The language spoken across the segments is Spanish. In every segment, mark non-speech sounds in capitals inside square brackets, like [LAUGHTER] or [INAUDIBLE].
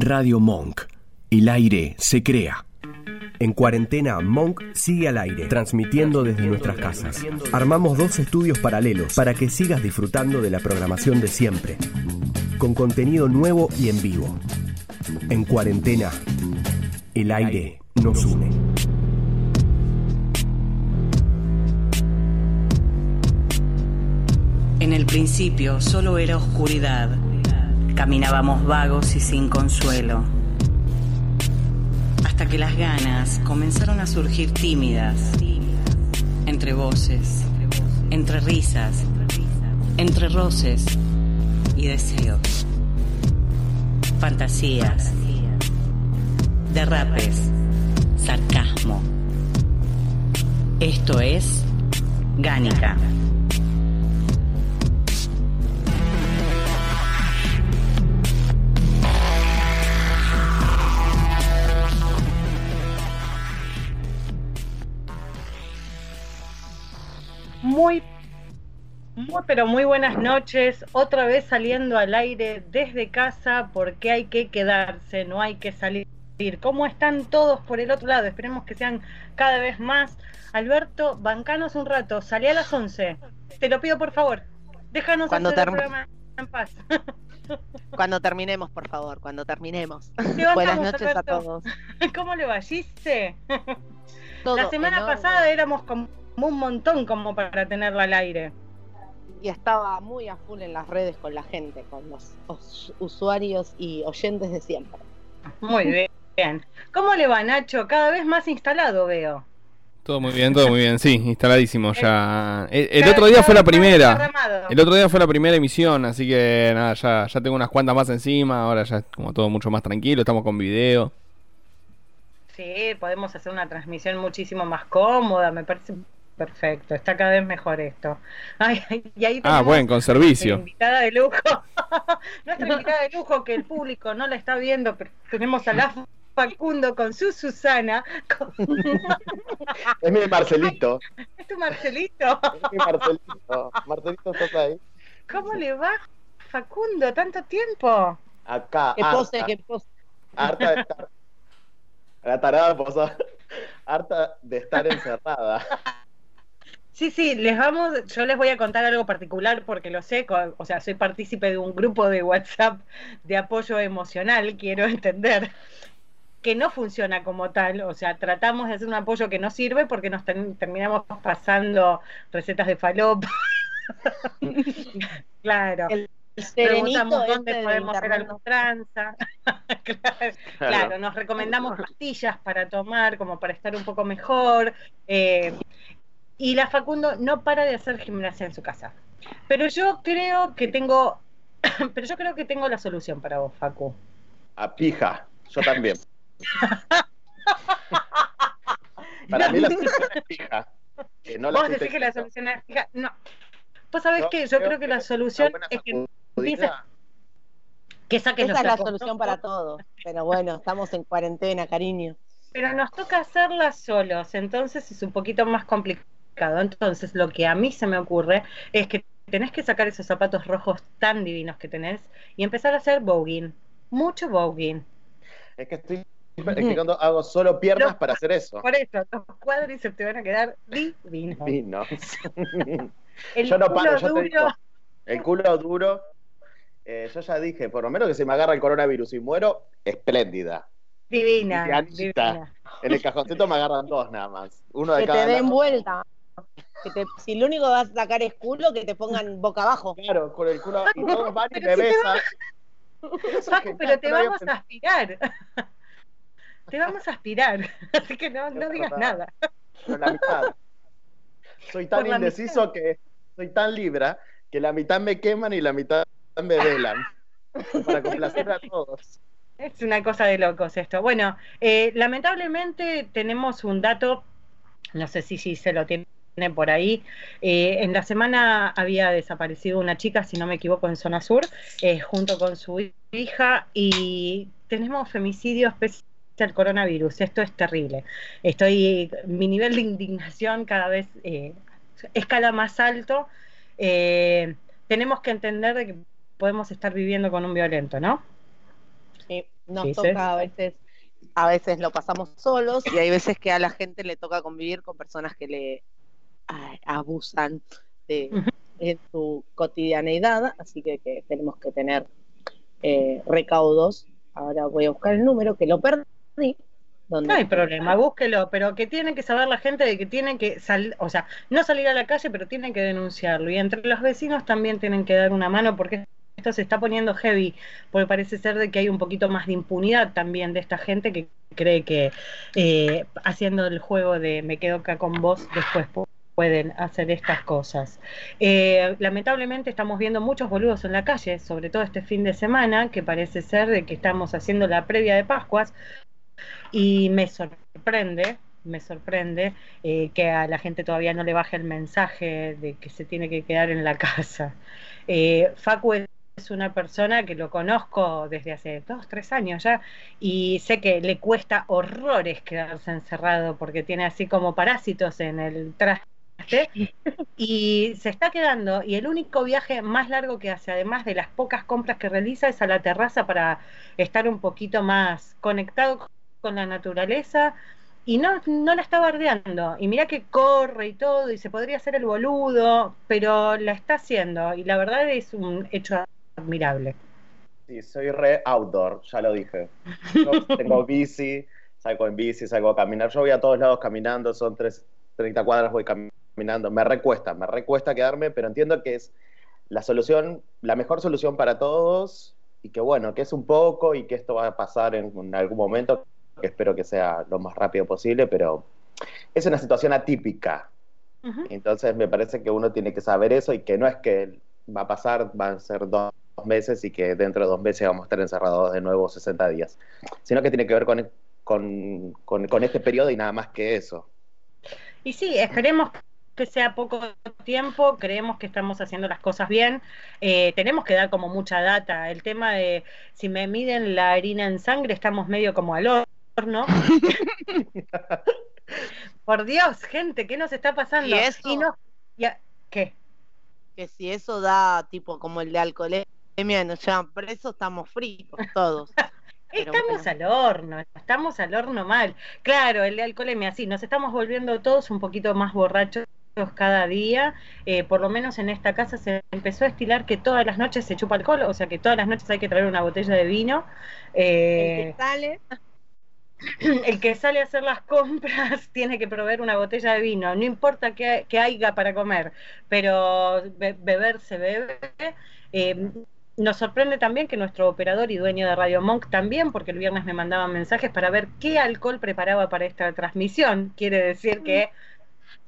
Radio Monk. El aire se crea. En cuarentena, Monk sigue al aire, transmitiendo desde nuestras casas. Armamos dos estudios paralelos para que sigas disfrutando de la programación de siempre, con contenido nuevo y en vivo. En cuarentena, el aire nos une. En el principio solo era oscuridad. Caminábamos vagos y sin consuelo. Hasta que las ganas comenzaron a surgir tímidas. Entre voces, entre risas, entre roces y deseos. Fantasías, derrapes, sarcasmo. Esto es Gánica. Muy, muy, pero muy buenas noches. Otra vez saliendo al aire desde casa porque hay que quedarse, no hay que salir. ¿Cómo están todos por el otro lado? Esperemos que sean cada vez más. Alberto, bancanos un rato, salí a las 11. Te lo pido por favor. Déjanos Cuando hacer el programa en paz. [LAUGHS] Cuando terminemos, por favor, cuando terminemos. Buenas noches a todos. [LAUGHS] ¿Cómo le va, Gise? [LAUGHS] Todo La semana enorme. pasada éramos como un montón como para tenerla al aire. Y estaba muy a full en las redes con la gente, con los os- usuarios y oyentes de siempre. Muy bien. ¿Cómo le va, Nacho? Cada vez más instalado veo. Todo muy bien, todo muy bien, sí, instaladísimo ya. El, el otro día fue la primera. El otro día fue la primera emisión, así que nada, ya, ya tengo unas cuantas más encima, ahora ya es como todo mucho más tranquilo, estamos con video. Sí, podemos hacer una transmisión muchísimo más cómoda, me parece perfecto. Está cada vez mejor esto. Ay, ay, [LAUGHS] y ahí Ah, bueno, con nuestra servicio. invitada de lujo. [LAUGHS] nuestra invitada de lujo que el público no la está viendo, pero tenemos a la Facundo con su Susana. con- [LAUGHS] Es mi Marcelito. ¿Es tu Marcelito? Es mi Marcelito. Marcelito, ¿estás ahí? ¿Cómo le va, Facundo? ¿Tanto tiempo? Acá. Que pose, harta, que pose. harta de estar. La tarada posada. Harta de estar encerrada. Sí, sí, les vamos, yo les voy a contar algo particular porque lo sé, o sea, soy partícipe de un grupo de WhatsApp de apoyo emocional, quiero entender que no funciona como tal, o sea, tratamos de hacer un apoyo que no sirve porque nos ten- terminamos pasando recetas de falopa. [LAUGHS] claro. El serenito Preguntamos dónde de podemos hacer algún tranza. [LAUGHS] claro, claro, nos recomendamos pastillas para tomar, como para estar un poco mejor. eh, y la Facundo no para de hacer gimnasia en su casa. Pero yo creo que tengo, [COUGHS] pero yo creo que tengo la solución para vos, Facu. A pija. Yo también. [LAUGHS] Para mí la solución es pija. Que no la vos decís que la solución es fija. No. Vos sabés que yo creo creo que que la solución es que, sacudida. que saques Esa los es la solución para todo. Pero bueno, estamos en cuarentena, cariño. Pero nos toca hacerla solos, entonces es un poquito más complicado. Entonces, lo que a mí se me ocurre es que tenés que sacar esos zapatos rojos tan divinos que tenés y empezar a hacer voguing. Mucho voguing. Es que estoy explicando, hago solo piernas No. para hacer eso. Por eso, los cuádriceps te van a quedar divinos. Divinos. [LAUGHS] El Yo no culo paro, yo te duro, digo. El culo duro. eh, yo ya dije, por lo menos que se me agarra el coronavirus y muero, espléndida. divina, divina. En el cajoncito me agarran dos nada más. Uno de Que cada te den lado. vuelta. Que te- si lo único que vas a sacar es culo, que te pongan boca abajo. Claro, con el culo y todos van y me si besan. Genial, pero [LAUGHS] te vamos a aspirar. Te vamos a aspirar. Así que no, no digas verdad. nada. en la mitad. Soy tan Por indeciso que soy tan libra que la mitad me queman y la mitad me velan. [LAUGHS] Para complacer a todos. Es una cosa de locos esto. Bueno, eh, lamentablemente tenemos un dato, no sé si, si se lo tiene por ahí. Eh, en la semana había desaparecido una chica, si no me equivoco, en zona sur, eh, junto con su hija, y tenemos femicidios pese al coronavirus. Esto es terrible. Estoy, mi nivel de indignación cada vez eh, escala más alto. Eh, tenemos que entender de que podemos estar viviendo con un violento, ¿no? Sí. Nos Sí, toca a veces, a veces lo pasamos solos y hay veces que a la gente le toca convivir con personas que le abusan de en su cotidianeidad, así que, que tenemos que tener eh, recaudos. Ahora voy a buscar el número que lo perdí. Donde No hay problema, búsquelo, pero que tiene que saber la gente de que tienen que salir, o sea, no salir a la calle, pero tienen que denunciarlo. Y entre los vecinos también tienen que dar una mano porque esto se está poniendo heavy, porque parece ser de que hay un poquito más de impunidad también de esta gente que cree que eh, haciendo el juego de me quedo acá con vos, después pu- pueden hacer estas cosas. Eh, lamentablemente estamos viendo muchos boludos en la calle, sobre todo este fin de semana, que parece ser de que estamos haciendo la previa de Pascuas, y me sorprende, me sorprende eh, que a la gente todavía no le baje el mensaje de que se tiene que quedar en la casa. Eh, Facu es una persona que lo conozco desde hace dos, tres años ya y sé que le cuesta horrores quedarse encerrado porque tiene así como parásitos en el traste y se está quedando y el único viaje más largo que hace, además de las pocas compras que realiza, es a la terraza para estar un poquito más conectado con la naturaleza y no, no la está bardeando. Y mira que corre y todo, y se podría hacer el boludo, pero la está haciendo, y la verdad es un hecho admirable. Sí, soy re outdoor, ya lo dije. Yo tengo [LAUGHS] bici, salgo en bici, salgo a caminar. Yo voy a todos lados caminando, son tres, 30 cuadras, voy caminando. Me recuesta, me recuesta quedarme, pero entiendo que es la solución, la mejor solución para todos y que bueno, que es un poco y que esto va a pasar en, en algún momento, que espero que sea lo más rápido posible, pero es una situación atípica. Entonces me parece que uno tiene que saber eso y que no es que va a pasar, van a ser dos meses y que dentro de dos meses vamos a estar encerrados de nuevo 60 días, sino que tiene que ver con, con, con, con este periodo y nada más que eso. Y sí, esperemos que sea poco tiempo, creemos que estamos haciendo las cosas bien, eh, tenemos que dar como mucha data, el tema de si me miden la harina en sangre, estamos medio como al horno. [LAUGHS] Por Dios, gente, ¿qué nos está pasando? Y eso- no, ¿qué? que si eso da tipo como el de alcoholemia nos llevan presos, estamos fricos todos. [LAUGHS] Estamos al horno, estamos al horno mal. Claro, el de alcoholemia, sí, nos estamos volviendo todos un poquito más borrachos cada día. Eh, por lo menos en esta casa se empezó a estilar que todas las noches se chupa alcohol, o sea que todas las noches hay que traer una botella de vino. El Eh, que sale, [CLEARS THROAT] el que sale a hacer las compras [LAUGHS] tiene que proveer una botella de vino, no importa que, que haya para comer, pero be- beber se bebe. Eh, nos sorprende también que nuestro operador y dueño de Radio Monk también, porque el viernes me mandaban mensajes para ver qué alcohol preparaba para esta transmisión. Quiere decir que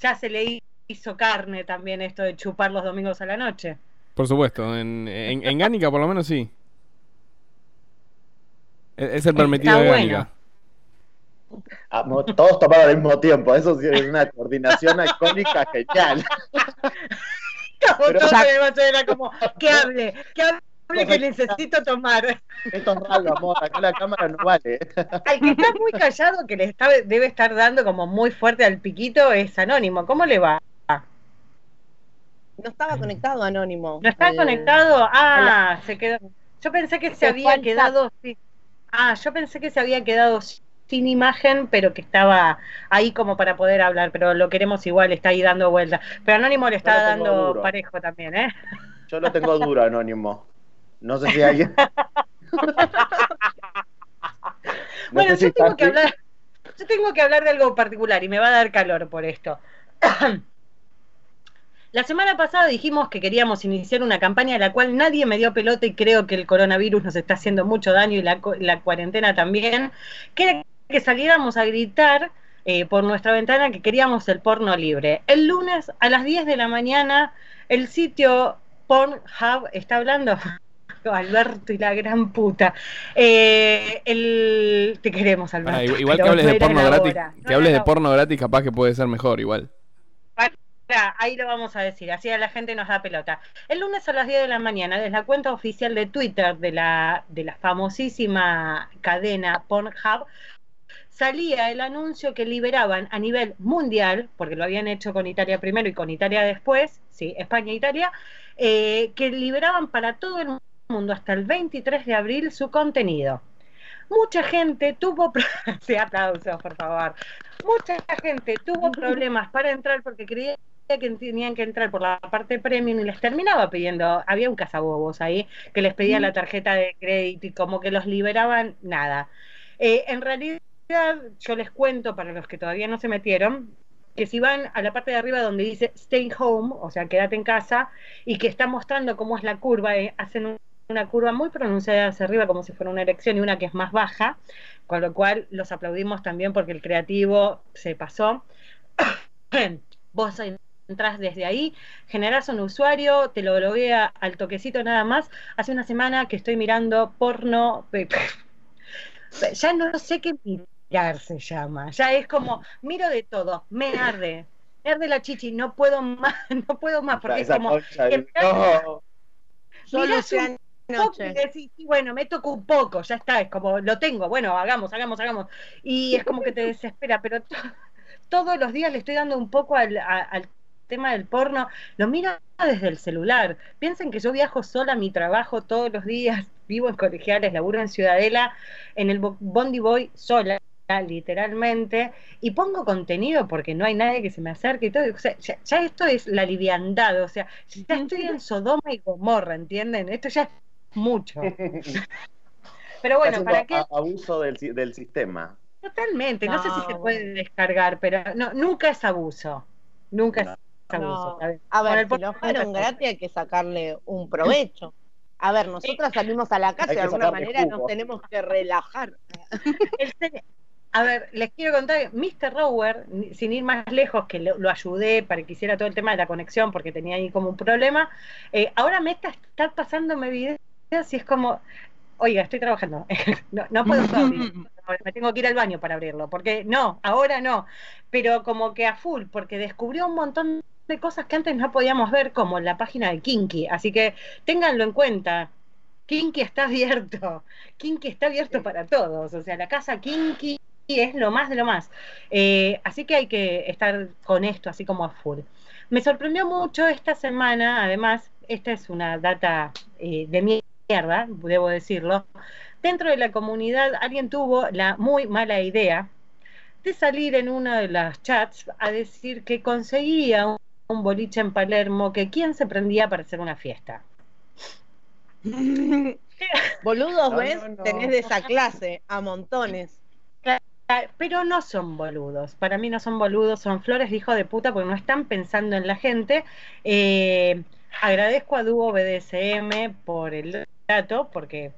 ya se le hizo carne también esto de chupar los domingos a la noche. Por supuesto, en, en, en Gánica por lo menos sí. Es es el permitido Está de. Gánica. Ah, Todos tomaron al mismo tiempo, eso sí es una coordinación alcohólica genial. Pero- Todo se era como, que hable, que hable que necesito tomar. Esto es raro, amor, acá la cámara no vale. Al que está muy callado, que le está, debe estar dando como muy fuerte al piquito, es Anónimo. ¿Cómo le va? No estaba conectado Anónimo. ¿No está al- conectado? Ah, se quedó. Yo pensé que se había quedado. sí. Ah, yo pensé que se había quedado sin imagen, pero que estaba ahí como para poder hablar. Pero lo queremos igual, está ahí dando vueltas. Pero Anónimo le está dando duro. parejo también, ¿eh? Yo lo tengo duro, Anónimo. No sé si alguien. [LAUGHS] No Bueno, si yo tengo que hablar, yo tengo que hablar de algo particular y me va a dar calor por esto. [COUGHS] La semana pasada dijimos que queríamos iniciar una campaña a la cual nadie me dio pelota y creo que el coronavirus nos está haciendo mucho daño y la, la cuarentena también, que era que saliéramos a gritar eh, por nuestra ventana que queríamos el porno libre. El lunes a las 10 de la mañana el sitio Pornhub está hablando [LAUGHS] Alberto y la gran puta. Eh, el... Te queremos, Alberto. Igual que hables de porno gratis, que hables de porno gratis capaz que puede ser mejor igual. Ahí lo vamos a decir, así a la gente nos da pelota. El lunes a las 10 de la mañana, desde la cuenta oficial de Twitter de la, de la famosísima cadena Pornhub, salía el anuncio que liberaban a nivel mundial, porque lo habían hecho con Italia primero y con Italia después, sí, España e Italia, eh, que liberaban para todo el mundo hasta el 23 de abril su contenido. mucha gente tuvo, sí, [LAUGHS] aplausos, por favor, mucha gente tuvo [LAUGHS] problemas para entrar porque creía que tenían que entrar por la parte premium y les terminaba pidiendo, había un cazabobos ahí que les pedía la tarjeta de crédito y como que los liberaban, nada. Eh, en realidad, yo les cuento para los que todavía no se metieron, que si van a la parte de arriba donde dice Stay Home, o sea, quédate en casa, y que está mostrando cómo es la curva, eh, hacen un- una curva muy pronunciada hacia arriba como si fuera una erección y una que es más baja, con lo cual los aplaudimos también porque el creativo se pasó. [COUGHS] Vos entras desde ahí, generás un usuario, te lo loguea al toquecito nada más. Hace una semana que estoy mirando porno, ya no sé qué mirar se llama, ya es como, miro de todo, me arde, me arde la chichi, no puedo más, [LAUGHS] no puedo más, porque es Esa como, que- no. Luciana poco y decís, sí, bueno, me toco un poco, ya está, es como, lo tengo, bueno, hagamos, hagamos, hagamos. Y es como que te desespera, pero to- todos los días le estoy dando un poco al, a- al tema del porno, lo miro desde el celular. Piensen que yo viajo sola a mi trabajo todos los días, [LAUGHS] vivo en colegiales, laburo en Ciudadela, en el Bo- Bondi Boy sola literalmente y pongo contenido porque no hay nadie que se me acerque y todo, o sea, ya, ya esto es la liviandad, o sea, ya estoy en Sodoma y Gomorra, ¿entienden? Esto ya es mucho. [LAUGHS] Pero bueno, ¿para qué? abuso del, si- del sistema. Totalmente, no, sé si se puede descargar, pero no, nunca es abuso. Nunca No. es abuso. No. ¿sabes? A ver, el si lo fueron gratis hay que sacarle un provecho. A ver, nosotras salimos a la calle, que de alguna manera jugo. nos tenemos que relajar. A ver, les quiero contar, Mr. Rower, sin ir más lejos, que lo, lo ayudé para que hiciera todo el tema de la conexión, porque tenía ahí como un problema, eh, ahora me está, está pasándome videos y es como, oiga, estoy trabajando, [LAUGHS] no, no puedo abrir, me tengo que ir al baño para abrirlo, porque no, ahora no, pero como que a full, porque descubrió un montón de cosas que antes no podíamos ver, como la página de Kinky, así que ténganlo en cuenta. Kinky está abierto, Kinky está abierto para todos, o sea, la casa Kinky es lo más de lo más. Eh, así que hay que estar con esto, así como a full. Me sorprendió mucho esta semana, además, esta es una data eh, de mierda, debo decirlo. Dentro de la comunidad, alguien tuvo la muy mala idea de salir en una de las chats a decir que conseguía un, un boliche en Palermo, que quién se prendía para hacer una fiesta. [LAUGHS] Boludos, No, ¿ves? no, no. Tenés de esa clase, a montones. Pero no son boludos. Para mí no son boludos, son flores de hijo de puta porque no están pensando en la gente. Eh, agradezco a Dúo BDSM por el dato, porque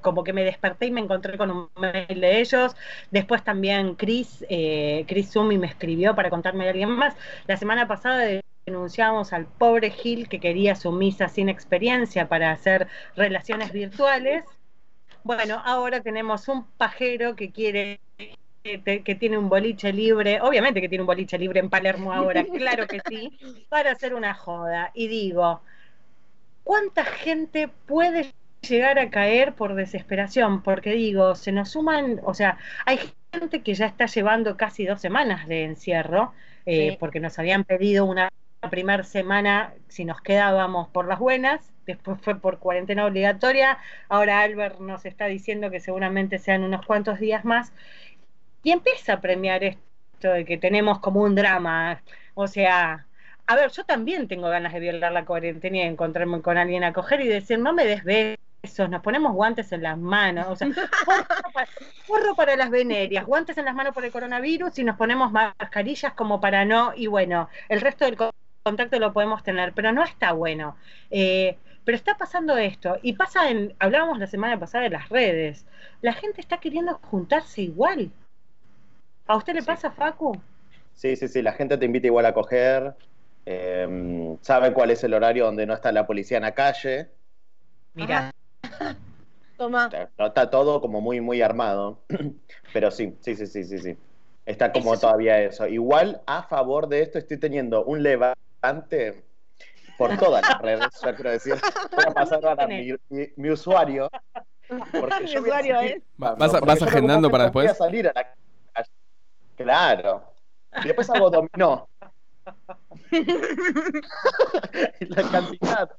como que me desperté y me encontré con un mail de ellos. Después también Chris, eh, Chris Sumi me escribió para contarme de alguien más. La semana pasada denunciamos al pobre Gil que quería su misa sin experiencia para hacer relaciones virtuales. Bueno, ahora tenemos un pajero que quiere que, tiene un boliche libre, obviamente que tiene un boliche libre en Palermo ahora, [LAUGHS] claro que sí, para hacer una joda. Y digo, ¿cuánta gente puede llegar a caer por desesperación? Porque digo, se nos suman, o sea, hay gente que ya está llevando casi dos semanas de encierro, eh, Sí. porque nos habían pedido una primera semana si nos quedábamos por las buenas, después fue por cuarentena obligatoria, ahora Albert nos está diciendo que seguramente sean unos cuantos días más, y empieza a premiar esto de que tenemos como un drama, o sea, a ver, yo también tengo ganas de violar la cuarentena y de encontrarme con alguien a coger y decir, no me des besos, nos ponemos guantes en las manos, o sea, [LAUGHS] porro para, para las venerias, guantes en las manos por el coronavirus y nos ponemos mascarillas como para no, y bueno, el resto del contacto lo podemos tener, pero no está bueno. Eh, pero está pasando esto, y pasa en, hablábamos la semana pasada de las redes, la gente está queriendo juntarse igual. ¿A usted le Sí. pasa, Facu? Sí, sí, sí, la gente te invita igual a coger, eh, sabe cuál es el horario donde no está la policía en la calle, Mira, [LAUGHS] Toma. no está todo como muy, muy armado, [CLEARS THROAT] pero sí, sí, sí, sí, sí, sí. Está como Eso es- todavía eso. Igual a favor de esto estoy teniendo un levante por todas las redes, ya quiero decir, voy a pasar ahora mi, mi- mi usuario. Porque yo es. Vas yo agendando para voy a después. salir a la calle. Claro. Y después hago dominó. [LAUGHS] La cantidad,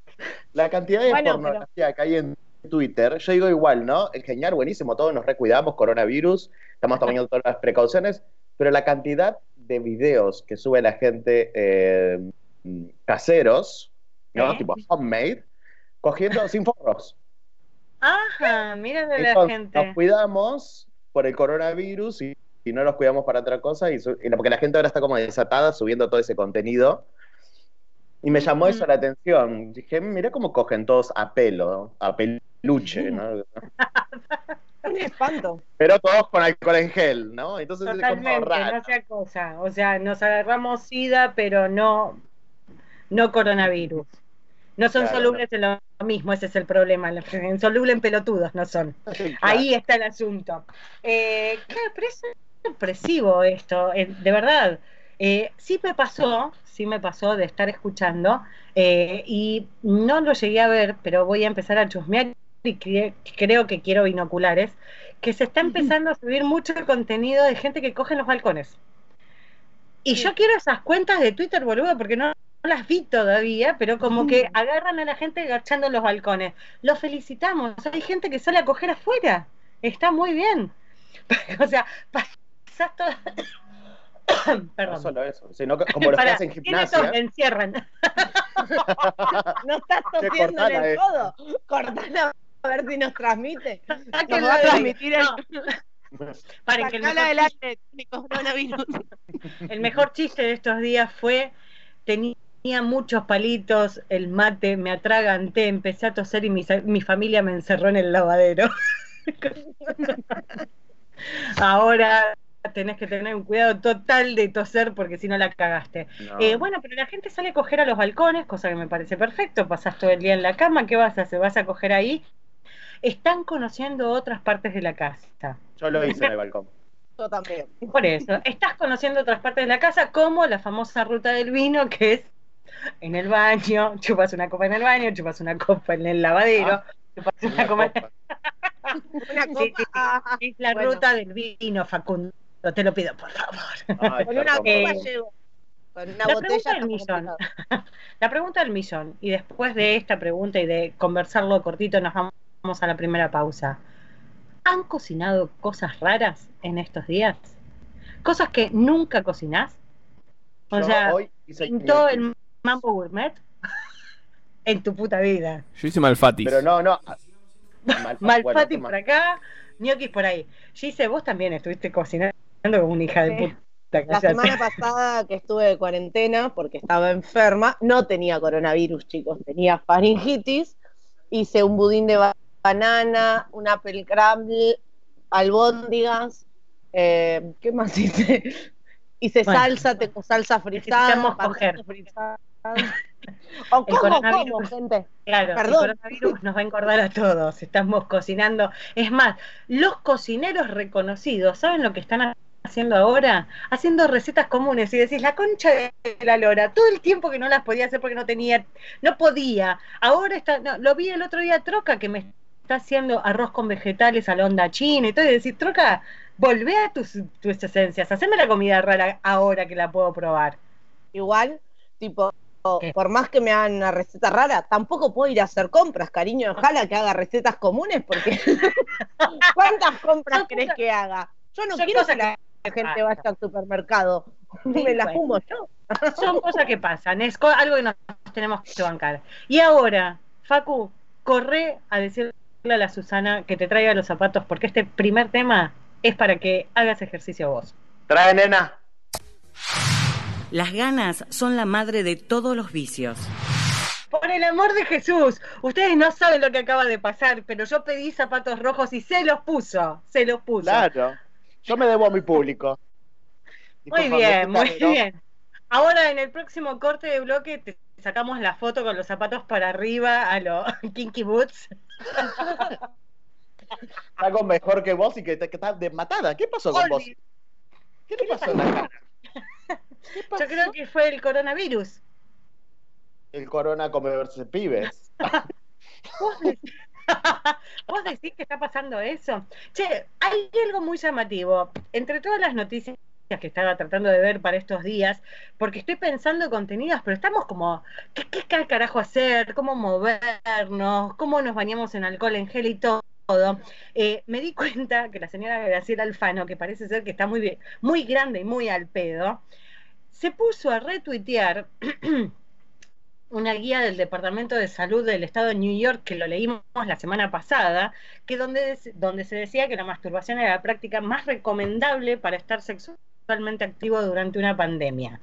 la cantidad de Bueno, pornografía que hay en Twitter, yo digo igual, ¿no? Es genial, buenísimo, todos nos recuidamos, coronavirus, estamos tomando todas las precauciones, pero la cantidad de videos que sube la gente eh, caseros, ¿no? ¿Eh? Tipo homemade, cogiendo sin forros. Ajá, mira de la gente. Nos cuidamos por el coronavirus y, y no nos cuidamos para otra cosa, y, y porque la gente ahora está como desatada subiendo todo ese contenido. Y me llamó eso la atención. Dije, mira cómo cogen todos a pelo, a peluche, ¿no? [LAUGHS] Un espanto. Pero todos con alcohol en gel, ¿no? Entonces es como Totalmente, raro. no sea cosa. O sea, nos agarramos SIDA, pero no, no coronavirus. No son Claro, solubles en lo mismo, ese es el problema. Insolubles en pelotudos no son. [LAUGHS] Claro. Ahí está el asunto. Eh, claro, pero es sorpresivo esto, eh, de verdad. Eh, sí me pasó, sí me pasó de estar escuchando eh, y no lo llegué a ver, pero voy a empezar a chusmear y cre- creo que quiero binoculares, que se está [LAUGHS] empezando a subir mucho el contenido de gente que coge en los balcones. Y yo quiero esas cuentas de Twitter, boludo, porque no, no las vi todavía, pero como que agarran a la gente agachando en los balcones. Los felicitamos, hay gente que sale a coger afuera, está muy bien. [LAUGHS] o sea, pasás toda... [COUGHS] No Perdón. solo eso, sino que como los que Pará, hacen gimnasia. encierran. [LAUGHS] No estás tosiendo en el codo. Cortala a ver si nos transmite. [LAUGHS] Nos va a transmitir el- No. Paren, que el mejor, coronavirus. el mejor chiste de estos días fue tenía muchos palitos, el mate, me atraganté, empecé a toser y mi, familia me encerró en el lavadero. [LAUGHS] Ahora tenés que tener un cuidado total de toser porque si no la cagaste. No. Eh, bueno, pero la gente sale a coger a los balcones, cosa que me parece perfecto. Pasás todo el día en la cama, ¿qué vas a hacer? ¿Vas a coger ahí? Están conociendo otras partes de la casa. Yo lo hice en el balcón. Yo también. Por eso, estás conociendo otras partes de la casa, como la famosa ruta del vino, que es en el baño, chupas una copa en el baño, chupas una copa en el lavadero, Ah, chupas una Una copa. copa. [LAUGHS] Una copa. sí, sí. ah, Es la Bueno. ruta del vino, Facundo. Te lo pido, por favor. Ay, Con una copa llego. Con una la botella pregunta del millón. [LAUGHS] La pregunta del millón. Y después de esta pregunta y de conversarlo cortito, nos vamos a la primera pausa. ¿Han cocinado cosas raras en estos días? Cosas que nunca cocinás. O Yo sea, hoy hice pintó el mambo gourmet [LAUGHS] en tu puta vida. Yo hice malfatis. Pero no, no. [LAUGHS] Mal- Malfati bueno, ¿qué por acá, ñoquis por ahí. Gise, vos también estuviste cocinando como una hija de Sí. puta. La semana [LAUGHS] pasada que estuve de cuarentena porque estaba enferma, no tenía coronavirus, chicos, tenía faringitis. Hice un budín de ba- banana, un apple crumble, albóndigas. eh, ¿Qué más hice? Hice Bueno. salsa, tengo salsa. Necesitamos coger. frisada. O El como, coronavirus. gente. Claro, Perdón. el coronavirus nos va a engordar a todos. Estamos cocinando. Es más, los cocineros reconocidos, ¿saben lo que están haciendo ahora? Haciendo recetas comunes y decís, la concha de la lora, todo el tiempo que no las podía hacer porque no tenía, no podía. Ahora está, no, lo vi el otro día Troca que me está haciendo arroz con vegetales a la onda china y todo, y decís, Troca, volvé a tus, tus esencias, haceme la comida rara ahora que la puedo probar. Igual, tipo. Por más que me hagan una receta rara, tampoco puedo ir a hacer compras, cariño. Ojalá que haga recetas comunes, porque [LAUGHS] ¿cuántas compras crees que haga? Yo no quiero que la que gente vaya al supermercado. Sí, me la bueno. fumo yo. Son cosas que pasan, es algo que nos tenemos que bancar. Y ahora, Facu, corre a decirle a la Susana que te traiga los zapatos, porque este primer tema es para que hagas ejercicio vos. Trae, nena. Las ganas son la madre de todos los vicios. Por el amor de Jesús, ustedes no saben lo que acaba de pasar, pero yo pedí zapatos rojos y se los puso, se los puso. Claro. Yo me debo a mi público. Muy bien, muy bien. Ahora en el próximo corte de bloque te sacamos la foto con los zapatos para arriba a los [LAUGHS] Kinky Boots. Algo mejor que vos y que, estás de matada. ¿Qué pasó con vos? ¿Qué te pasó en la cara? Yo creo que fue el coronavirus. El corona comerse pibes. [LAUGHS] ¿Vos decís, [LAUGHS] ¿Vos decís que está pasando eso? Che, hay algo muy llamativo. Entre todas las noticias que estaba tratando de ver para estos días, porque estoy pensando en contenidos, pero estamos como, ¿qué, qué carajo hacer? ¿Cómo movernos? ¿Cómo nos bañamos en alcohol, en gel y todo? Eh, me di cuenta que la señora Graciela Alfano, que parece ser que está muy bien, muy grande y muy al pedo, se puso a retuitear [CLEARS THROAT] una guía del Departamento de Salud del Estado de New York, que lo leímos la semana pasada, que donde, donde se decía que la masturbación era la práctica más recomendable para estar sexualmente activo durante una pandemia.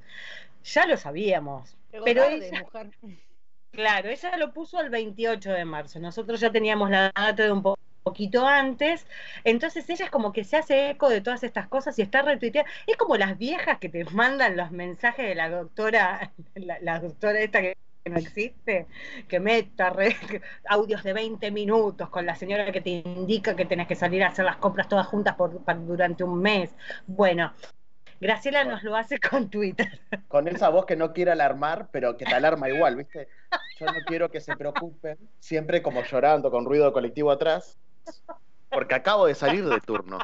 Ya lo sabíamos, pero ella, [LAUGHS] claro, ella lo puso el 28 de marzo. Nosotros ya teníamos la data de un poco poquito antes. Entonces ella es como que se hace eco de todas estas cosas y está retuiteando. Es como las viejas que te mandan los mensajes de la doctora, [LAUGHS] la, doctora esta que no existe, que meta audios de 20 minutos con la señora que te indica que tenés que salir a hacer las compras todas juntas por, durante un mes. Bueno, Graciela nos lo hace con Twitter. [LAUGHS] Con esa voz que no quiere alarmar, pero que te alarma igual, ¿viste? Yo no quiero que se preocupen, siempre como llorando con ruido colectivo atrás. Porque acabo de salir de turno.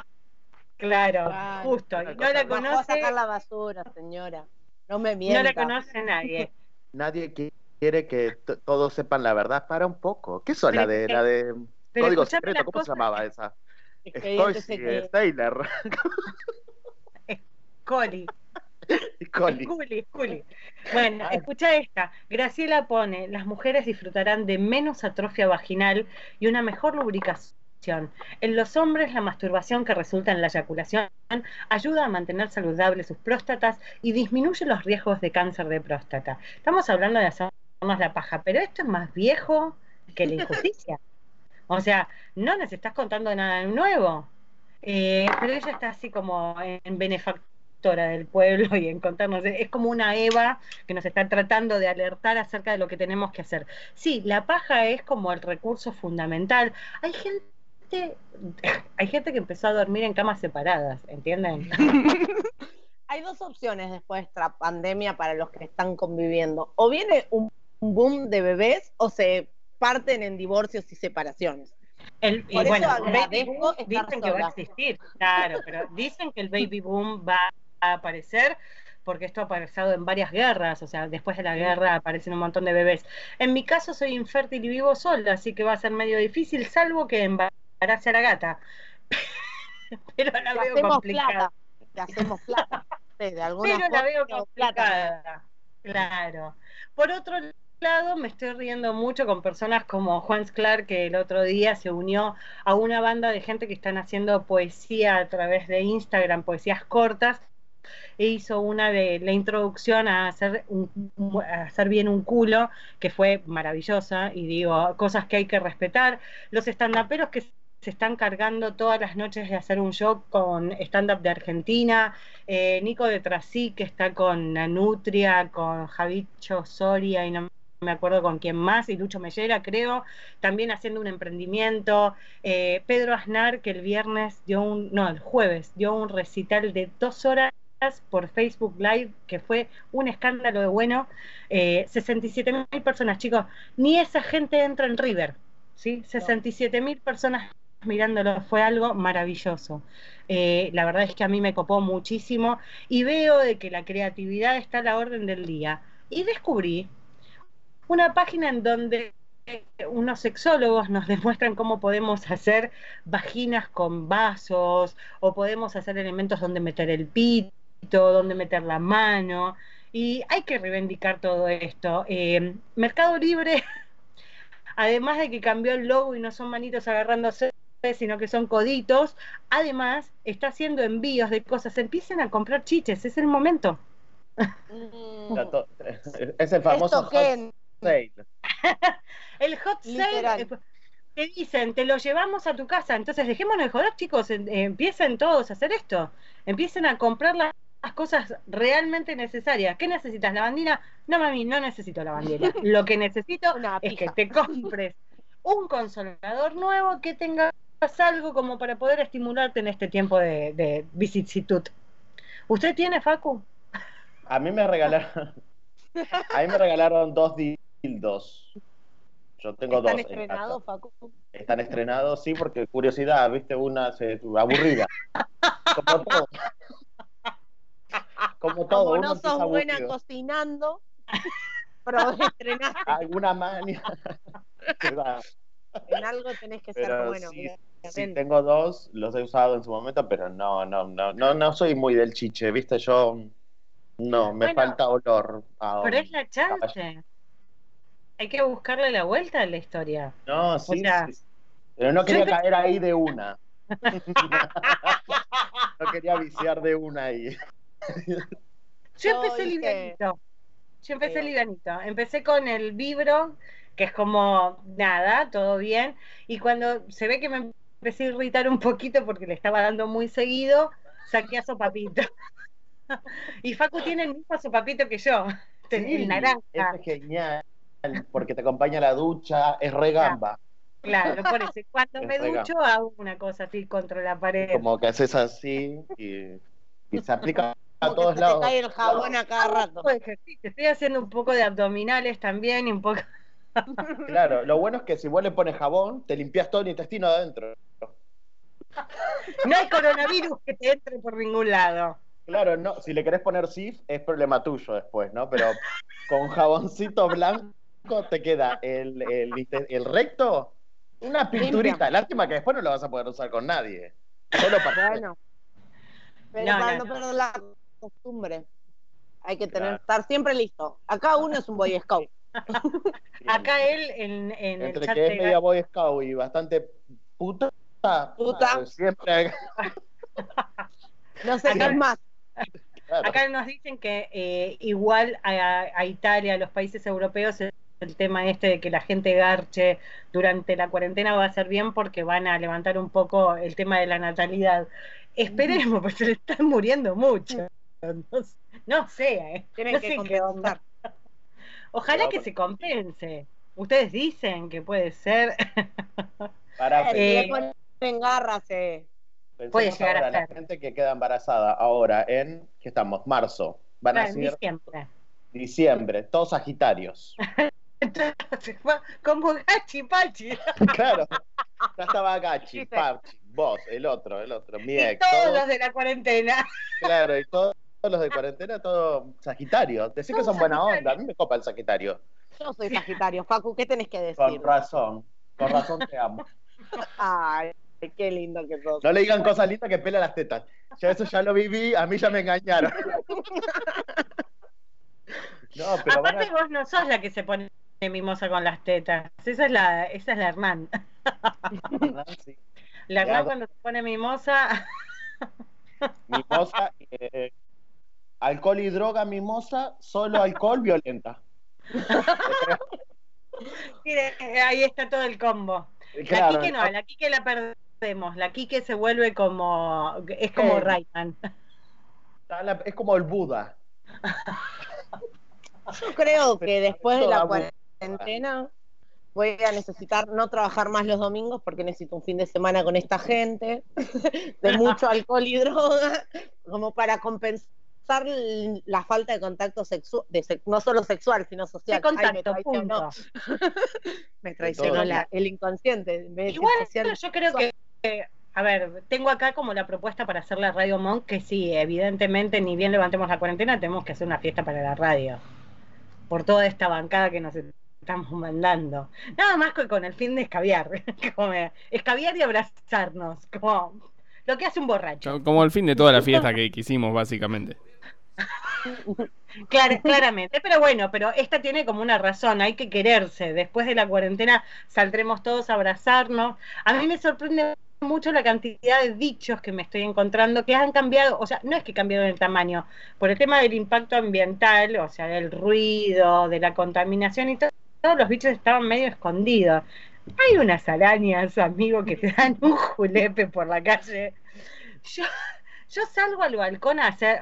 Claro, justo. no la conoce. a sacar la basura, señora. No me mienta. No la conoce nadie. Nadie quiere que todos sepan la verdad. Para un poco. ¿Qué son la de la de código secreto? ¿Cómo se llamaba esa? Estoy Taylor. Coli. Culi, Culi. Bueno, escucha esta. Graciela pone, las mujeres disfrutarán de menos atrofia vaginal y una mejor lubricación en los hombres, la masturbación que resulta en la eyaculación ayuda a mantener saludables sus próstatas y disminuye los riesgos de cáncer de próstata. Estamos hablando de hacernos la paja, pero esto es más viejo que la injusticia. [LAUGHS] O sea, no nos estás contando nada nuevo. Eh, pero ella está así como en benefactora del pueblo y encontrarnos. Es como una Eva que nos está tratando de alertar acerca de lo que tenemos que hacer. Sí, la paja es como el recurso fundamental. Hay gente hay gente que empezó a dormir en camas separadas, ¿entienden? [LAUGHS] hay dos opciones después de esta pandemia para los que están conviviendo. O viene un boom de bebés o se parten en divorcios y separaciones. El, y bueno, dicen que va a existir, claro, pero dicen que el baby boom va a aparecer porque esto ha pasado en varias guerras, o sea, después de la guerra aparecen un montón de bebés. En mi caso soy infértil y vivo sola, así que va a ser medio difícil, salvo que en hacia la gata. [LAUGHS] Pero la veo complicada. Te hacemos plata. De alguna Pero la veo complicada. Claro. Por otro lado, me estoy riendo mucho con personas como Juan Sclar, que el otro día se unió a una banda de gente que están haciendo poesía a través de Instagram, poesías cortas, e hizo una de la introducción a hacer, a hacer bien un culo, que fue maravillosa, y digo, cosas que hay que respetar. Los estandaperos que se están cargando todas las noches de hacer un show con stand-up de Argentina, eh, Nico de Trasí, que está con Nanutria, con Javicho Soria y no me acuerdo con quién más, y Lucho Mellera, creo, también haciendo un emprendimiento. Eh, Pedro Aznar, que el viernes dio un, no, el jueves dio un recital de dos horas por Facebook Live, que fue un escándalo de bueno. Eh, 67 mil personas, chicos, ni esa gente entra en River. ¿sí? 67 mil personas mirándolo, fue algo maravilloso. Eh, la verdad es que a mí me copó muchísimo y veo de que la creatividad está a la orden del día. Y descubrí una página en donde unos sexólogos nos [LAUGHS] demuestran cómo podemos hacer vaginas con vasos o podemos hacer elementos donde meter el pito, donde meter la mano. Y hay que reivindicar todo esto. Eh, Mercado Libre, [LAUGHS] además de que cambió el logo y no son manitos agarrándose, sino que son coditos. Además, está haciendo envíos de cosas. Empiecen a comprar chiches, es el momento. Mm. es el famoso hot sale. [LAUGHS] el hot sale. Eh, te dicen, te lo llevamos a tu casa. Entonces, dejémonos de joder, chicos. Empiecen todos a hacer esto. Empiecen a comprar las cosas realmente necesarias. ¿Qué necesitas? ¿La bandina? No, mami, no necesito la bandina. [LAUGHS] Lo que necesito es que te compres un consolador nuevo que tenga algo como para poder estimularte en este tiempo de, de vicisitud. ¿Usted tiene, Facu? A mí me regalaron, a mí me regalaron dos dildos. Yo tengo ¿Están dos. estrenados, Facu? Están estrenados, sí, porque curiosidad, viste, una se, aburrida. como todo, Como uno no empieza sos buena aburrido. cocinando, [LAUGHS] pero estrenaste. alguna mania. [LAUGHS] En algo tenés que ser bueno. sí, tengo dos, los he usado en su momento, pero no, no, no, no, no soy muy del chiche, ¿viste? Yo no, me Bueno, falta olor. a Pero es la caballo. chance. Hay que buscarle la vuelta a la historia. No, sí, sea, sí. Pero no quería caer ahí de una. [LAUGHS] no quería viciar de una ahí. Yo empecé hice- livianito. Yo empecé livianito. Empecé con el vibro, que es como nada, todo bien. Y cuando se ve que me empecé a irritar un poquito porque le estaba dando muy seguido, saqué a sopapito. [LAUGHS] y Facu tiene el mismo sopapito que yo, [LAUGHS] el Sí, naranja. Es genial, porque te acompaña a la ducha, es regamba. Claro, por eso. Cuando [LAUGHS] Es me ducho hago una cosa así contra la pared. Como que haces así y, y se aplica a todos se lados. te cae el jabón a cada rato. Ejercicio. Estoy haciendo un poco de abdominales también y un poco. Claro, lo bueno es que si vos le pones jabón, te limpias todo el intestino adentro. No hay coronavirus que te entre por ningún lado. Claro, no, si le querés poner SIF es problema tuyo después, ¿no? Pero con jaboncito blanco te queda el, el, recto, una pinturita. Lástima que después no lo vas a poder usar con nadie. Solo para Bueno. Pero No, para no, no, no. perder la costumbre, hay que tener, Claro. estar siempre listo. Acá uno es un Boy Scout. [LAUGHS] Acá él en, en el Entre chat que es media Boy Scout y bastante puta, Puta. eh, siempre. [LAUGHS] No sé qué más. claro. Acá nos dicen que eh, igual a, a Italia, a los países europeos, el, el tema este de que la gente garche durante la cuarentena va a ser bien porque van a levantar un poco el tema de la natalidad. Esperemos, [LAUGHS] porque se le están muriendo mucho. No, sé- no sé, eh. Tienen No que sé qué onda. Ojalá que se compense. Ustedes dicen que puede ser. [LAUGHS] Para Eh, ponen garras, eh. puede llegar a ahora, la ser. gente que queda embarazada ahora en, ¿qué estamos? Marzo. Van a Claro, en ser diciembre. diciembre, todos sagitarios. [LAUGHS] Como gachi pachi. [LAUGHS] claro. Ya estaba Gachi. Pachi, vos, el otro, el otro, mi Y todos- los de la cuarentena. Claro, y todos, todos los de cuarentena, todo Sagitario. Decir que son buena onda, a mí me copa el Sagitario. Yo soy Sagitario. Facu, ¿qué tenés que Con decir? razón, con razón te amo. [LAUGHS] Ay, qué lindo que sos. No le digan cosas lindas que pela las tetas. Ya eso ya lo viví, a mí ya me engañaron. [LAUGHS] No, pero a- Aparte vos no sos la que se pone mimosa con las tetas. Esa es la, esa es la Hernán. Sí. La Hernán cuando se pone mimosa, Mimosa, eh, alcohol y droga mimosa, solo alcohol violenta. [LAUGHS] mire, eh, ahí está todo el combo. La Claro, Kike no, la Kike la perdemos. La Kike se vuelve como, es como Eh. Rayman. la- es como el Buda. Yo creo que después de la cuarentena voy a necesitar no trabajar más los domingos porque necesito un fin de semana con esta gente, [LAUGHS] de mucho alcohol y droga, como para compensar la falta de contacto sexual, no solo sexual, sino social. De Ay, me contacto, traicionó, punto. [LAUGHS] me traicionó la- el inconsciente. Igual social. yo creo que, eh, a ver, tengo acá como la propuesta para hacer la Radio Monk, que sí, evidentemente, ni bien levantemos la cuarentena, tenemos que hacer una fiesta para la radio. Por toda esta bancada que nos estamos mandando. Nada más que con el fin de escabiar. [LAUGHS] como, escabiar y abrazarnos. Como lo que hace un borracho. Como el fin de toda la fiesta que, que hicimos, básicamente. Clar- claramente, pero bueno, pero esta tiene como una razón, hay que quererse. Después de la cuarentena saldremos todos a abrazarnos. A mí me sorprende mucho la cantidad de dichos que me estoy encontrando que han cambiado, o sea, no es que cambiaron el tamaño, por el tema del impacto ambiental, o sea, del ruido, de la contaminación y todo, todos los bichos estaban medio escondidos. Hay unas arañas, amigo, que te dan un julepe por la calle. Yo, yo salgo al balcón a hacer,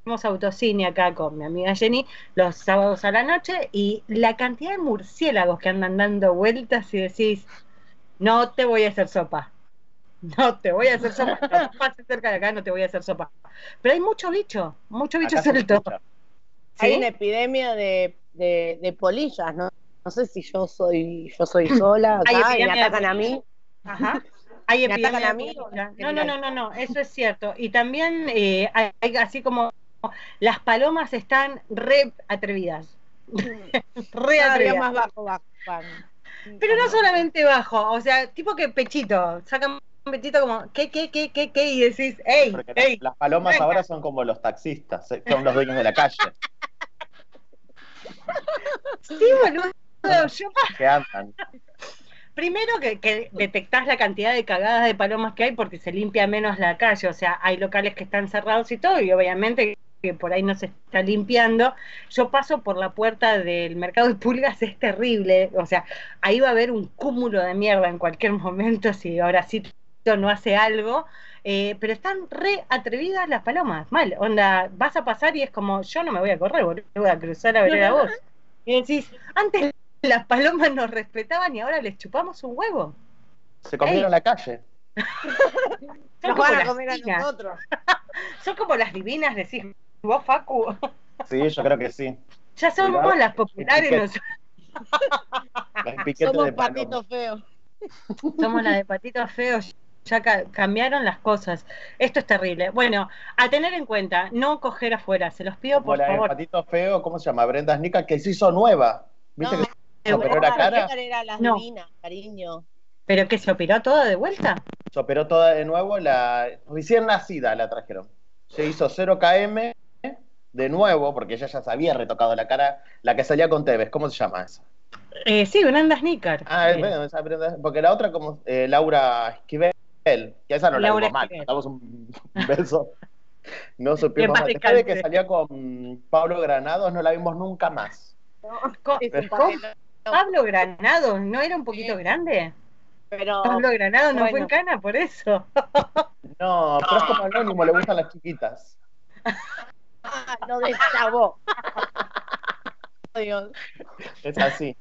hacemos autocine acá con mi amiga Jenny los sábados a la noche y la cantidad de murciélagos que andan dando vueltas y decís, no te voy a hacer sopa. No te voy a hacer sopa. No [LAUGHS] pases cerca de acá, no te voy a hacer sopa. Pero hay mucho bicho, mucho bicho suelto. escucha. Hay ¿Sí? una epidemia de, de, de polillas, ¿no? No sé si yo soy yo soy sola [CLEARS THROAT] Hay acá y me atacan a mí. Ajá. Hay [LAUGHS] ¿Me epidemia a mí No, no, no, no, no, eso es cierto. Y también eh, hay así como las palomas están re atrevidas. [LAUGHS] re atrevidas. más bajo, bajo. Pero no solamente bajo, o sea, tipo que pechito, sacan un pechito como, ¿qué, qué, qué, qué, qué? Y decís, ¡ey, ey! las palomas venga. ahora son como los taxistas, eh, son los dueños de la calle, [LAUGHS] Sí, boludo, yo que andan. Primero que, que detectás la cantidad de cagadas de palomas que hay porque se limpia menos la calle, o sea, hay locales que están cerrados y todo, y obviamente que por ahí no se está limpiando. Yo paso por la puerta del mercado de pulgas, es terrible, o sea, ahí va a haber un cúmulo de mierda en cualquier momento si ahora sí no hace algo. eh, pero están re atrevidas las palomas, mal, onda, vas a pasar y es como, yo no me voy a correr, boludo, voy a cruzar la vereda vos. Y decís, antes las palomas nos respetaban y ahora les chupamos un huevo. Se comieron Ey. la calle. [LAUGHS] Son Nos como van a las comer a divinas. nosotros. [LAUGHS] Son como las divinas, decís vos, Facu. Sí, yo creo que sí. Ya somos las populares, Los Somos de patitos feos. somos las de patitos feos. Ya ca- cambiaron las cosas. Esto es terrible. Bueno, a tener en cuenta, no coger afuera. Se los pido Como por la de favor. patito feo, ¿cómo se llama? Brenda Snica, que se hizo nueva. ¿Viste No, que se operó la cara? Era las No. divinas, cariño. ¿Pero que se operó todo de vuelta? Se operó toda de nuevo, la recién nacida la trajeron. Se hizo 0 km de nuevo, porque ella ya se había retocado la cara, la que salía con Tevez, ¿cómo se llama esa? Eh, sí, Brenda Snicker. Ah, Eh, bueno, esa Brenda- porque la otra como eh, Laura Esquivel, que esa no la Laura vimos mal, damos un [LAUGHS] beso. No supimos más. Después de que salía con Pablo Granados, no la vimos nunca más. papelón. Pablo Granado, ¿no era un poquito Sí. grande? Pero Pablo Granado no fue en cana por eso. [LAUGHS] No, pero es como anónimo, le gustan las chiquitas. [LAUGHS] ah, lo deschavó. [LAUGHS] Dios. Es así.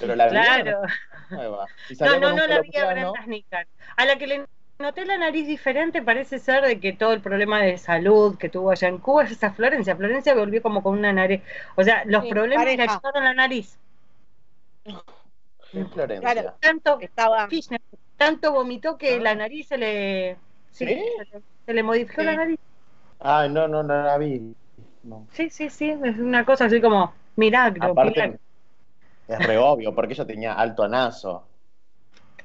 Pero la Claro. vieron nueva. Y No, no, no la vi a. Brenda Snicker. A la que le noté la nariz diferente parece ser de que todo el problema de salud que tuvo allá en Cuba es esa Florencia. Florencia volvió como con una nariz. O sea, los Sí, problemas le ayudaron la nariz. En Florencia. Claro. Tanto, Estaba. Kirchner, tanto vomitó que Ah. la nariz se le. Sí, ¿Sí? se le, se le modificó Sí. la nariz. Ay, no, no, no la vi. No. Sí, sí, sí. Es una cosa así como milagro. Aparte, milagro. es re obvio, porque ella tenía alto anazo.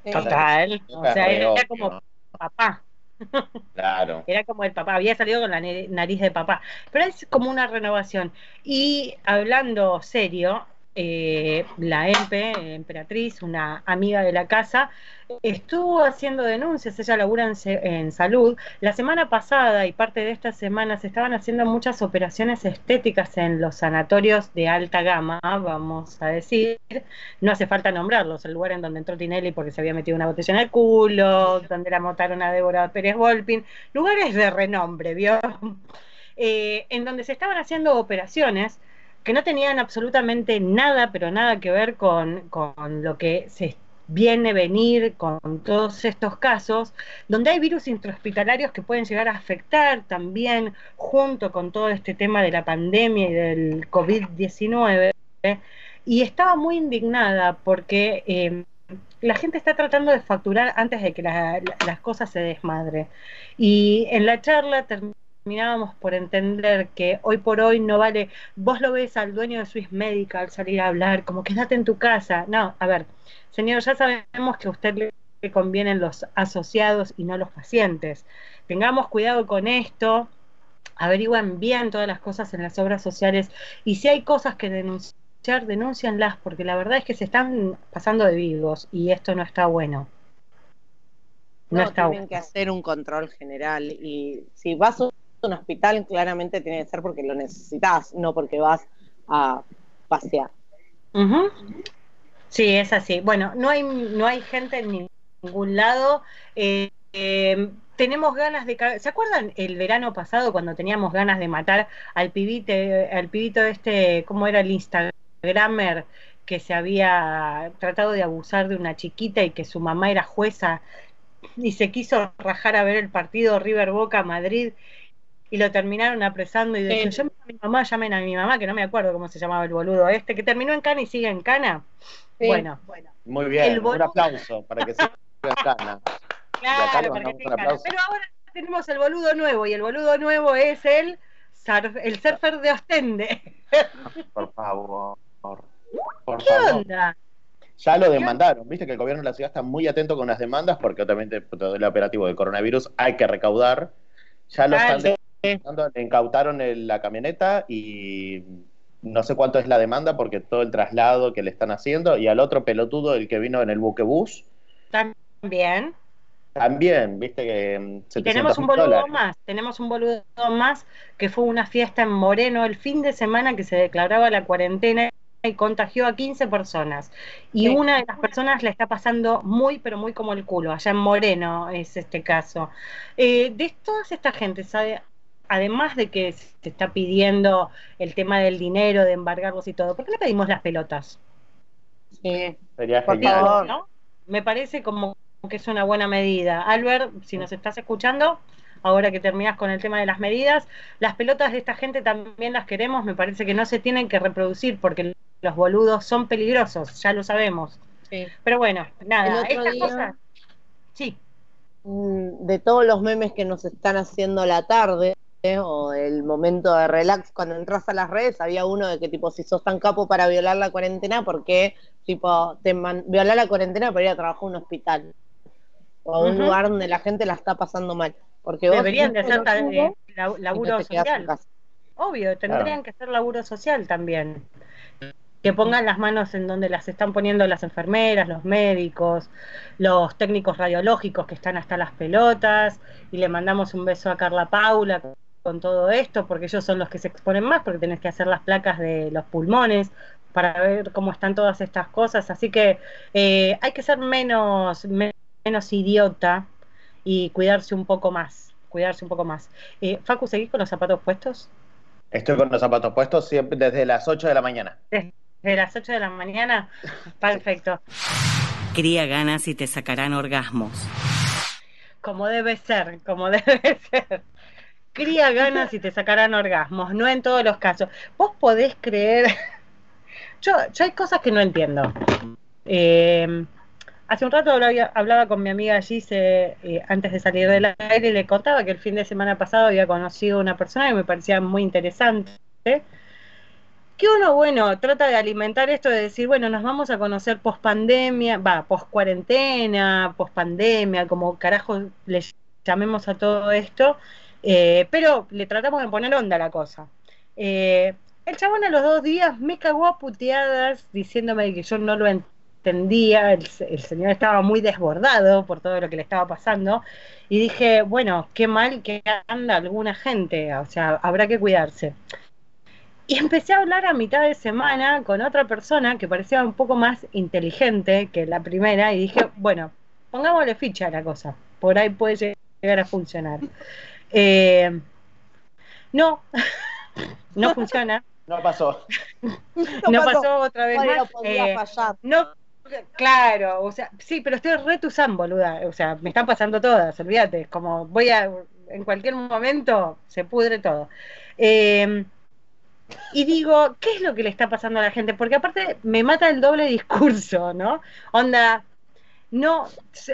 eh, Total. O sea, era obvio. como papá. [LAUGHS] Claro. Era como el papá, había salido con la nariz de papá. Pero es como una renovación. Y hablando serio, eh, la EMPE, Emperatriz, una amiga de la casa, estuvo haciendo denuncias, ella labura en, salud. La semana pasada y parte de esta semana se estaban haciendo muchas operaciones estéticas en los sanatorios de alta gama, vamos a decir. No hace falta nombrarlos, el lugar en donde entró Tinelli porque se había metido una botella en el culo, donde la motaron a Débora Pérez Volpin, lugares de renombre, ¿vio? Eh, en donde se estaban haciendo operaciones que no tenían absolutamente nada, pero nada que ver con, con lo que se viene venir con todos estos casos, donde hay virus intrahospitalarios que pueden llegar a afectar también junto con todo este tema de la pandemia y del COVID-19. Y estaba muy indignada porque eh, la gente está tratando de facturar antes de que la- la- las cosas se desmadre. Y en la charla terminábamos por entender que hoy por hoy no vale, vos lo ves al dueño de Swiss Medical salir a hablar, como quédate en tu casa. No, a ver, señor, ya sabemos que a usted le convienen los asociados y no los pacientes. Tengamos cuidado con esto, averigüen bien todas las cosas en las obras sociales y si hay cosas que denunciar, denúncianlas, porque la verdad es que se están pasando de vivos y esto no está bueno. No, No, tienen que hacer un control general y si vas a un hospital claramente tiene que ser porque lo necesitas, no porque vas a pasear. Sí, es así. Bueno, no hay, no hay gente en ningún lado. Eh, eh, tenemos ganas de... ¿Se acuerdan el verano pasado cuando teníamos ganas de matar al pibite, al pibito este, ¿cómo era el Instagramer? que se había tratado de abusar de una chiquita y que su mamá era jueza y se quiso rajar a ver el partido River Boca Madrid y lo terminaron apresando y decían, Sí. llamen a mi mamá, llamen a mi mamá, que no me acuerdo cómo se llamaba el boludo este, que terminó en cana y sigue en cana. Sí. Bueno, bueno, Muy bien, un aplauso para que se gana. [LAUGHS] claro, le para que. Pero ahora tenemos el boludo nuevo y el boludo nuevo es el surf- el surfer de Ostende. [LAUGHS] Por favor. Por ¿Qué favor. onda? Ya lo demandaron, viste que el gobierno de la ciudad está muy atento con las demandas porque obviamente por todo el operativo del coronavirus hay que recaudar. Ya lo Claro. están le incautaron el- la camioneta y no sé cuánto es la demanda porque todo el traslado que le están haciendo y al otro pelotudo, el que vino en el buquebús, También. también, viste que mm, Y 700 tenemos un boludo dólares. más, tenemos un boludo más que fue una fiesta en Moreno el fin de semana que se declaraba la cuarentena y contagió a 15 personas. Y Sí. una de las personas le está pasando muy, pero muy como el culo. Allá en Moreno es este caso. Eh, de todas esta gente, ¿sabe? Además de que se está pidiendo el tema del dinero, de embargarlos y todo, ¿por qué no pedimos las pelotas? Sí. Sería Por genial. favor. ¿no? Me parece como que es una buena medida. Albert, si nos estás escuchando, ahora que terminas con el tema de las medidas, las pelotas de esta gente también las queremos, me parece que no se tienen que reproducir porque los boludos son peligrosos, ya lo sabemos. Sí. Pero bueno, El nada, otro estas día- cosas. Sí, Mm, de todos los memes que nos están haciendo la tarde. O el momento de relax cuando entras a las redes había uno de que tipo si sos tan capo para violar la cuarentena porque tipo te man- violar la cuarentena para ir a trabajar a un hospital o a un lugar donde la gente la está pasando mal porque deberían de hacer eh, laburo no social. Obvio, tendrían Claro. que hacer laburo social también. Que pongan las manos en donde las están poniendo las enfermeras, los médicos, los técnicos radiológicos que están hasta las pelotas. Y le mandamos un beso a Carla Paula con todo esto, porque ellos son los que se exponen más, porque tenés que hacer las placas de los pulmones para ver cómo están todas estas cosas. Así que eh, hay que ser menos, me- menos idiota y cuidarse un poco más. Cuidarse un poco más. Eh, Facu, ¿seguís con los zapatos puestos? Estoy con los zapatos puestos siempre desde las 8 de la mañana. De las 8 de la mañana. [LAUGHS] Perfecto. Cría ganas y te sacarán orgasmos. Como debe ser, como [LAUGHS] debe ser. Cría ganas y te sacarán orgasmos, no en todos los casos. Vos podés creer. [LAUGHS] Yo, yo hay cosas que no entiendo. Eh, hace un rato hablaba, con mi amiga Gise eh, antes de salir del aire y le contaba que el fin de semana pasado había conocido una persona que me parecía muy interesante. Que uno, bueno, trata de alimentar esto de decir, bueno, nos vamos a conocer post pandemia, va, post cuarentena, post pandemia, como carajo le llamemos a todo esto, eh, pero le tratamos de poner onda a la cosa. Eh, el chabón a los dos días me cagó a puteadas diciéndome que yo no lo entendía, el, el señor estaba muy desbordado por todo lo que le estaba pasando, y dije, bueno, qué mal que anda alguna gente, o sea, habrá que cuidarse. Y empecé a hablar a mitad de semana con otra persona que parecía un poco más inteligente que la primera y dije, bueno, pongámosle ficha a la cosa, por ahí puede llegar a funcionar. Eh, no, no funciona, No pasó. no pasó otra vez más. podía eh, fallar. no, claro, o sea, sí, pero estoy retusán, boluda. O sea, me están pasando todas, olvídate. Como voy a, en cualquier momento se pudre todo. Eh, y digo, ¿qué es lo que le está pasando a la gente? Porque aparte me mata el doble discurso, ¿no? Onda, no,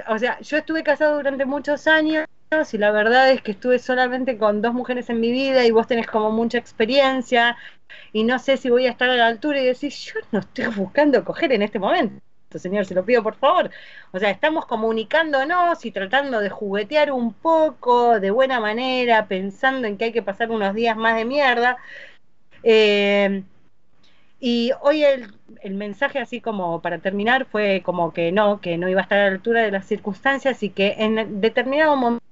o sea, yo estuve casado durante muchos años y la verdad es que estuve solamente con dos mujeres en mi vida y vos tenés como mucha experiencia y no sé si voy a estar a la altura y decir, yo no estoy buscando coger en este momento, señor, se lo pido por favor. O sea, estamos comunicándonos y tratando de juguetear un poco de buena manera, pensando en que hay que pasar unos días más de mierda. Eh, y hoy el, el, mensaje, así como para terminar, fue como que no, que no iba a estar a la altura de las circunstancias y que en determinado momento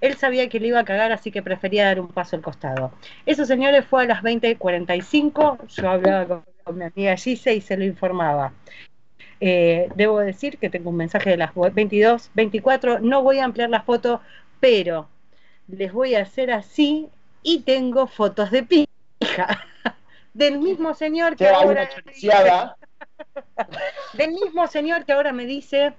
él sabía que le iba a cagar, así que prefería dar un paso al costado. Eso, señores, fue a las 20.45. Yo hablaba con, con mi amiga Gise y se lo informaba. Eh, debo decir que tengo un mensaje de las 22.24. No voy a ampliar la foto, pero les voy a hacer así y tengo fotos de pija [LAUGHS] del mismo señor que ahora [LAUGHS] del mismo señor que ahora me dice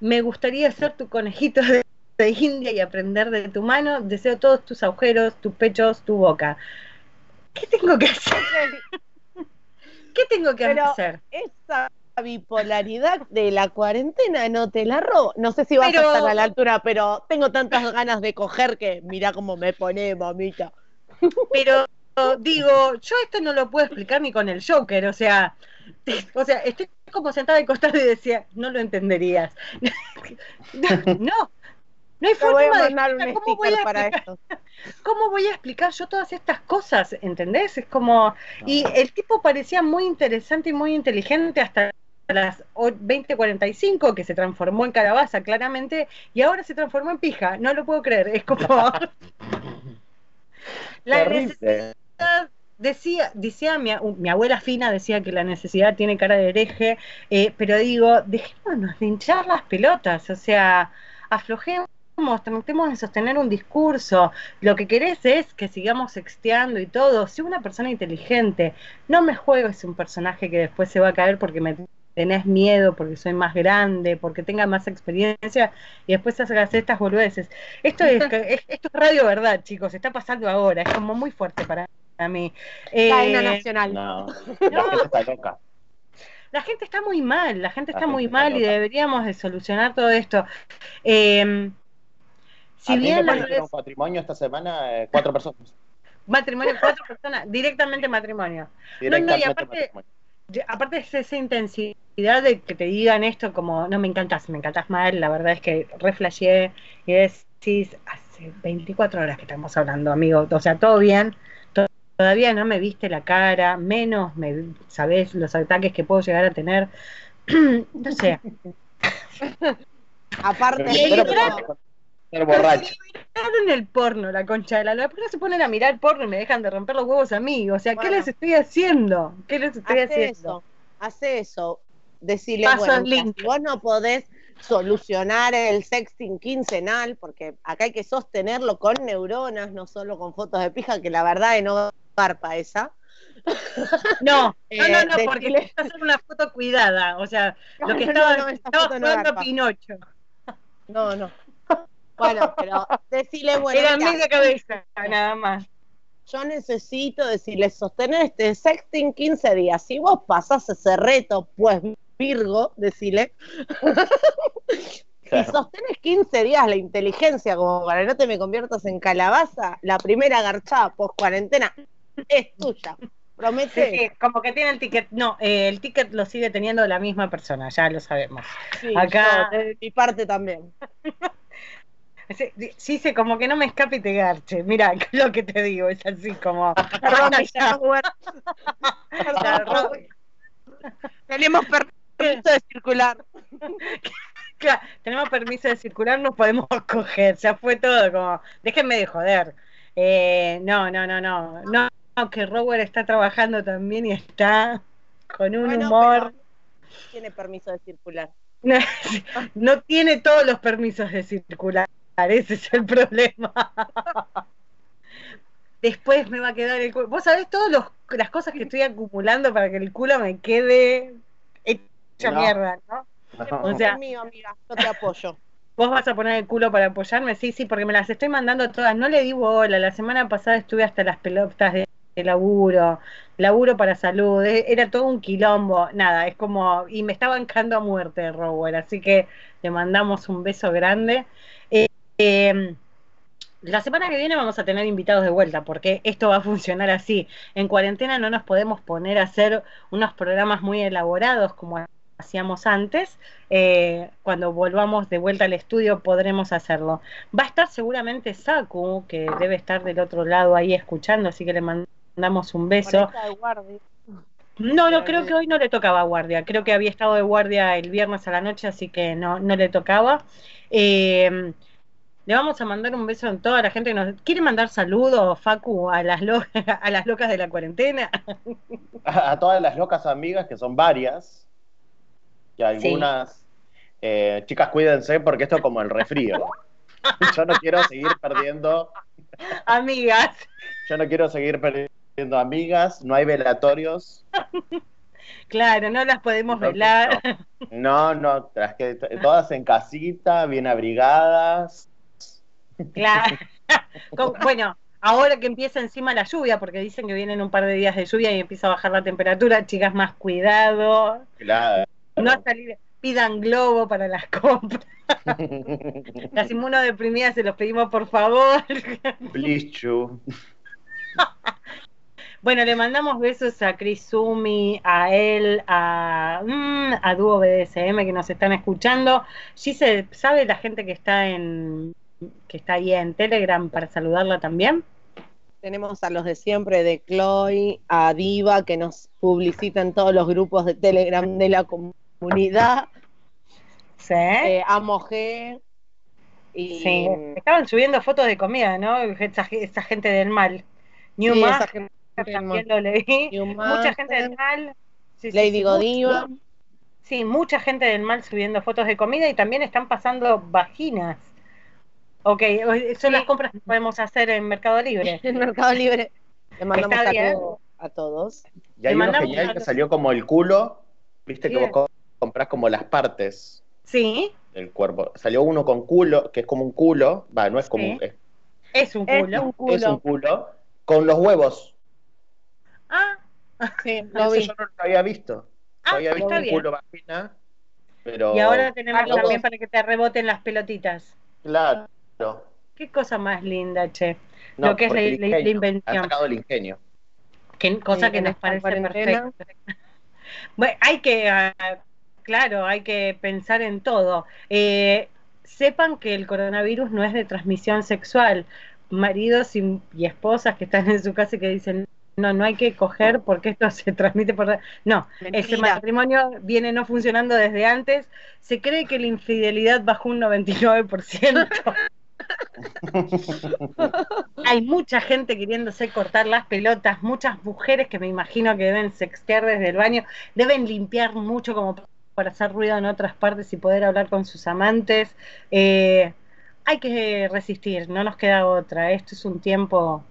me gustaría ser tu conejito de, de, India y aprender de tu mano deseo todos tus agujeros tus pechos tu boca ¿qué tengo que hacer? ¿qué tengo que Pero hacer? esa bipolaridad de la cuarentena no te la robo no sé si vas Pero- a estar a la altura pero tengo tantas ganas de coger que mira cómo me pone mamita pero digo, yo esto no lo puedo explicar ni con el Joker, o sea, o sea, estoy como sentada de costado y decía, no lo entenderías. [LAUGHS] no, no hay Te voy a forma de un explicar, ¿cómo voy a para explicar? esto. [LAUGHS] ¿Cómo voy a explicar yo todas estas cosas? ¿Entendés? Es como. Y el tipo parecía muy interesante y muy inteligente hasta las o- 20:45, que se transformó en calabaza, claramente, y ahora se transformó en pija. No lo puedo creer. Es como. [LAUGHS] La necesidad. Decía, decía mi abuela fina decía que la necesidad tiene cara de hereje, eh, pero digo, dejémonos de hinchar las pelotas, o sea, aflojemos, tratemos de sostener un discurso, lo que querés es que sigamos sexteando y todo. Si una persona inteligente, no me juegues un personaje que después se va a caer porque me tenés miedo, porque soy más grande, porque tenga más experiencia y después hagas estas boludeces. Esto es, [LAUGHS] es- esto es radio verdad, chicos, está pasando ahora, es como muy fuerte para mí. Eh, Cadena nacional. No, la gente está loca. la gente está muy mal, la gente La está gente muy está mal y deberíamos de solucionar todo esto. Eh, si bien me las parecieron redes- patrimonio esta semana eh, cuatro personas. [LAUGHS] matrimonio, cuatro personas, directamente matrimonio. Directamente aparte- matrimonio. Aparte es esa intensidad de que te digan esto como, no me encantas, me encantas mal, la verdad es que reflashé y decís, hace 24 horas que estamos hablando, amigo, o sea, todo bien, to- todavía no me viste la cara, menos me sabés los ataques que puedo llegar a tener, [CLEARS THROAT] no sé, [LAUGHS] Aparte, Pero Y por ser borracho. en el porno la concha de la lora, ¿por qué no se ponen a mirar porno y me dejan de romper los huevos a mí? O sea, ¿qué les estoy haciendo? ¿Qué les estoy hace haciendo? eso, hace eso. Decirle, Paso bueno, mira, si vos no podés solucionar el sexting quincenal, porque acá hay que sostenerlo con neuronas, no solo con fotos de pija, que la verdad es no garpa esa. No, no, Eh, [LAUGHS] no, no, porque decirle- es hacer una foto cuidada, o sea, lo que No, estaba, no, estaba jugando. Pinocho. No, no. Bueno, pero decirle, bueno, Era mira, media cabeza, nada más. yo necesito decirle, sostener este sexting 15 días. Si vos pasás ese reto, pues Virgo, decirle, [LAUGHS] si Claro. sostenes 15 días la inteligencia como para que no te me conviertas en calabaza, la primera garchada post cuarentena es tuya. Sí, Promete. sí, como que tiene el ticket. No, eh, el ticket lo sigue teniendo la misma persona, ya lo sabemos. Sí, Acá- yo, de mi parte también. Sí, sí, como que no me escape y te garche. Mira, [LAUGHS] lo que te digo, es así como. [LAUGHS] Tenemos permiso de circular. [LAUGHS] Claro, tenemos permiso de circular, nos podemos coger, ya fue todo, como, déjenme de joder. Eh, no, no, no, no, no, no, que Rower está trabajando también y está con un Bueno, humor, tiene permiso de circular. no, no tiene todos los permisos de circular, ese es el problema. Después me va a quedar el culo. Vos sabés todas los- las cosas que estoy acumulando para que el culo me quede hecho No. mierda, ¿no? No. O sea- es mío, amiga, yo te apoyo. ¿Vos vas a poner el culo para apoyarme? Sí, sí, porque me las estoy mandando todas. No le di bola. La semana pasada estuve hasta las pelotas de, de laburo, laburo para salud. e- Era todo un quilombo. Nada, es como. Y me está bancando a muerte, Rower. Así que le mandamos un beso grande. Eh, eh, la semana que viene vamos a tener invitados de vuelta, porque esto va a funcionar así. En cuarentena no nos podemos poner a hacer unos programas muy elaborados como hacíamos antes. Eh, cuando volvamos de vuelta al estudio podremos hacerlo. Va a estar seguramente Saku, que debe estar del otro lado ahí escuchando, así que le mandamos un beso. No, no, creo que hoy no le tocaba guardia. Creo que había estado de guardia el viernes a la noche, así que no, no le tocaba. Eh, le vamos a mandar un beso a toda la gente que nos quiere mandar saludos, Facu, a las, lo- [LAUGHS] a las locas de la cuarentena. [LAUGHS] a, a todas las locas amigas, que son varias, que algunas, eh, chicas, cuídense porque esto es como el refrío. Yo no quiero seguir perdiendo, [LAUGHS] Amigas, yo no quiero seguir perdiendo amigas, no hay velatorios, claro, no las podemos velar. no, no, que todas en casita, bien abrigadas. Claro. [LAUGHS] Bueno, ahora que empieza encima la lluvia, porque dicen que vienen un par de días de lluvia y empieza a bajar la temperatura, chicas, más cuidado. Claro. No salir, pidan globo para las compras. [LAUGHS] Las inmunodeprimidas se los pedimos por favor. You. [LAUGHS] Bueno, le mandamos besos a Chris Sumi, a él, a, mm, a Dúo BDSM que nos están escuchando. se ¿sabe la gente que está en que está ahí en Telegram para saludarla también? Tenemos a los de siempre de Chloe, a Diva que nos publicita en todos los grupos de Telegram de la comunidad. Sí. Eh, a. Y... Sí. Estaban subiendo fotos de comida, ¿no? Esa, esa gente del mal. New Sí, gente también mal. lo leí. New Mucha Master, gente del mal. Sí, Lady Godiva. Sí, mucha gente del mal subiendo fotos de comida y también están pasando vaginas. Ok, son las compras que podemos hacer en Mercado Libre. [LAUGHS] En Mercado Libre. Le mandamos Está bien. saludos a todos. Y hay Le uno genial una- que salió como el culo, viste que vos co- comprás como las partes Sí, del cuerpo. Salió uno con culo, que es como un culo, va, no es como Sí. un, es, es un Es culo. un culo. es un culo, con los huevos. Ah, [LAUGHS] Sí, [LAUGHS] lo Eso yo no lo había visto. Ah, Yo había visto un bien. culo vagina, pero y ahora tenemos Carlos. también para que te reboten las pelotitas. claro. Qué cosa más linda, che. No, Lo que es la- el la- ingenio, la invención. Ha sacado el ingenio. Que, cosa Sí, que nos parece perfecto. Bueno, hay que, ah, claro, hay que pensar en todo. Eh, sepan que el coronavirus no es de transmisión sexual. Maridos y, y esposas que están en su casa y que dicen, no, no hay que coger porque esto se transmite por... No, ese Mentira. matrimonio viene no funcionando desde antes. Se cree que la infidelidad bajó un 99%. [LAUGHS] [LAUGHS] Hay mucha gente queriéndose cortar las pelotas, muchas mujeres que me imagino que deben sextear desde el baño, deben limpiar mucho como para hacer ruido en otras partes y poder hablar con sus amantes. Eh, hay que resistir, no nos queda otra. Esto es un tiempo,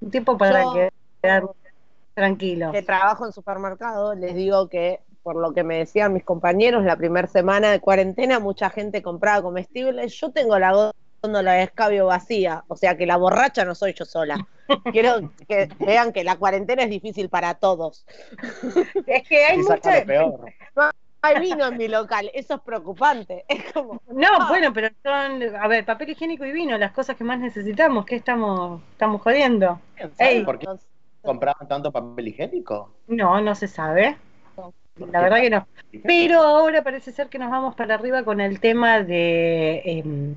un tiempo para Yo- quedar tranquilos. que trabajo en supermercado, les digo que, por lo que me decían mis compañeros, la primera semana de cuarentena mucha gente compraba comestibles. Yo tengo la de escabio vacía, o sea que la borracha no soy yo sola. [LAUGHS] Quiero que vean que la cuarentena es difícil para todos. [LAUGHS] Es que hay mucha... peor. Hay vino en mi local, eso es preocupante. [LAUGHS] Es como, No, bueno, pero son, a ver, papel higiénico y vino, las cosas que más necesitamos, ¿qué estamos, estamos jodiendo? Ey. ¿Por qué compraban tanto papel higiénico? No, no se sabe. La verdad que no. Pero ahora parece ser que nos vamos para arriba con el tema de. em,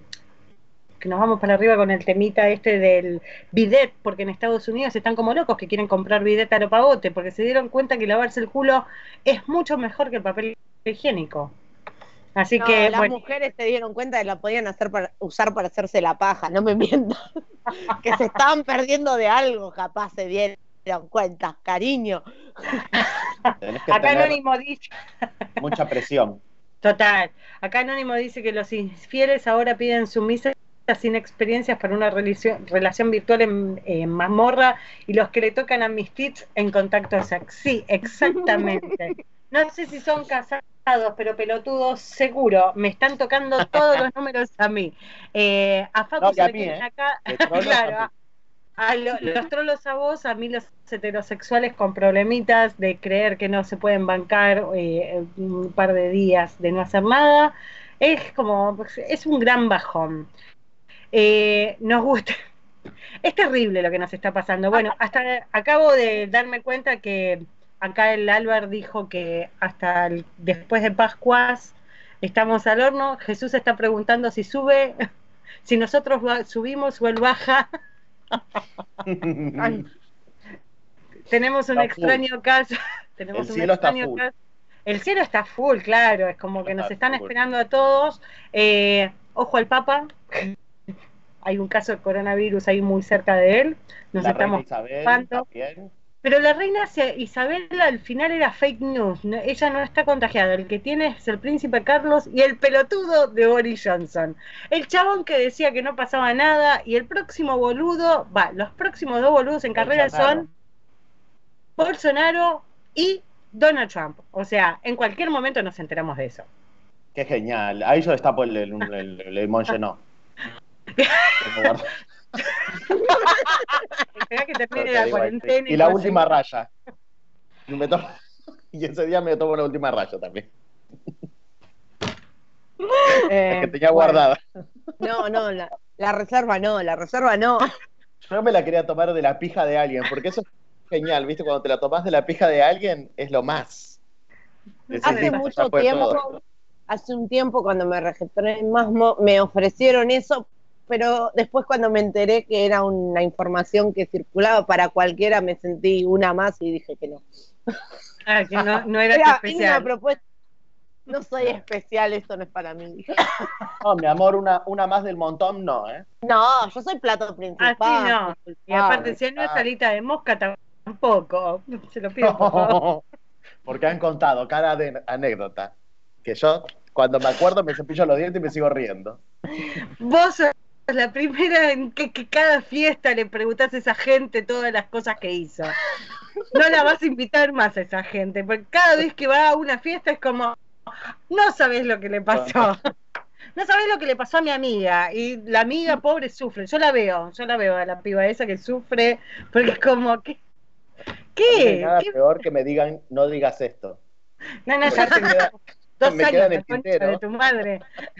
que nos vamos para arriba con el temita este del bidet, porque en Estados Unidos están como locos que quieren comprar bidet a lo pavote, porque se dieron cuenta que lavarse el culo es mucho mejor que el papel higiénico. Así No, que, las bueno, mujeres se dieron cuenta que la podían hacer para, usar para hacerse la paja, no me [LAUGHS] mientan. que se estaban perdiendo de algo, capaz se dieron cuenta, cariño. Acá Anónimo dice. mucha presión. Total. Acá Anónimo dice que los infieles ahora piden sumisas sin experiencias para una relación, relación virtual en, en mazmorra y los que le tocan a mis tits en contacto sex. Sí, exactamente. No sé si son casados, pero pelotudos seguro. Me están tocando todos los números a mí. Eh, a Facu No, y se a mí, ¿eh? acá. [LAUGHS] Claro, a mí. a lo- los trolos a vos, a mí los heterosexuales con problemitas de creer que no se pueden bancar eh, un par de días de no hacer nada, es como, es un gran bajón. Eh, nos gusta, es terrible lo que nos está pasando. Bueno, hasta acabo de darme cuenta que acá el Álvar dijo que hasta el- después de Pascuas estamos al horno. Jesús está preguntando si sube, [LAUGHS] si nosotros subimos o él baja. [LAUGHS] Ay, tenemos un Está full. extraño caso. [LAUGHS] Tenemos El un cielo está extraño full. caso. El cielo está full, claro. Es como que nos Está están full. esperando a todos. Eh, ojo al Papa. Hay un caso de coronavirus ahí muy cerca de él. Nos la estamos ocupando. Pero la reina Isabel al final era fake news. ella no está contagiada. El que tiene es el príncipe Carlos y el pelotudo de Boris Johnson. El chabón que decía que no pasaba nada. Y el próximo boludo, va, los próximos dos boludos en carrera Bolsonaro. son Bolsonaro y Donald Trump. O sea, en cualquier momento nos enteramos de eso. Qué genial. Ahí yo destapo el, el, el, el. Tengo [LAUGHS] guardado. [LAUGHS] Esperá que termine Te la digo, cuarentena. Y la última raya. Y, me tomo- [LAUGHS] y ese día me tomo la última raya también. [LAUGHS] Eh, La que tenía bueno, guardada. No, no, la, la reserva no, la reserva no. Yo me la quería tomar de la pija de alguien, porque eso es genial, ¿viste? Cuando te la tomás de la pija de alguien, es lo más. Decís, Hace "Listo, mucho tiempo, todo". hace un tiempo cuando me registré en Masmo, me ofrecieron eso, pero después cuando me enteré que era una información que circulaba para cualquiera, me sentí una más y dije que no. Ah, que no, no era [LAUGHS] Era una especial. propuesta. No soy especial, esto no es para mí. No, mi amor, una, una más del montón, no, ¿eh? No, yo soy plato principal. Así no. Y aparte, si no es ah. salita de mosca, tampoco. Se lo pido, por favor. [LAUGHS] Porque han contado cada de anécdota. Que yo, cuando me acuerdo, me cepillo los dientes y me sigo riendo. Vos sos la primera en que, que cada fiesta le preguntás a esa gente todas las cosas que hizo. No la vas a invitar más a esa gente, porque cada vez que va a una fiesta es como, no sabés lo que le pasó. [LAUGHS] No sabés lo que le pasó a mi amiga. Y la amiga pobre sufre. Yo la veo, yo la veo a la piba esa que sufre, porque es como, ¿qué? Mí no ¿Qué? nada ¿Qué? peor que me digan, no digas esto. No, no, ya Dos me años, de tu madre.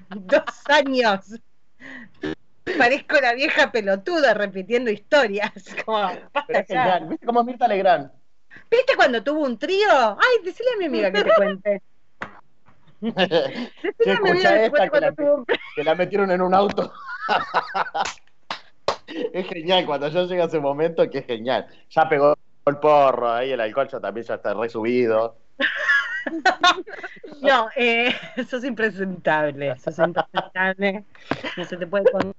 Dos años. Parezco la vieja pelotuda repitiendo historias. [LAUGHS] Como, es ya. genial. ¿Viste cómo es Mirta Legrand? ¿Viste cuando tuvo un trío? Ay, decile a mi amiga que te cuente. [LAUGHS] Decile Che, a mi amiga escucha que te esta cuente que cuando la, tuvo un que la metieron en un auto. [LAUGHS] es genial cuando yo llego a ese momento que es genial. Ya pegó el porro, ahí el alcohol ya también ya está resubido. No, eh, sos impresentable, sos impresentable. No se te puede contar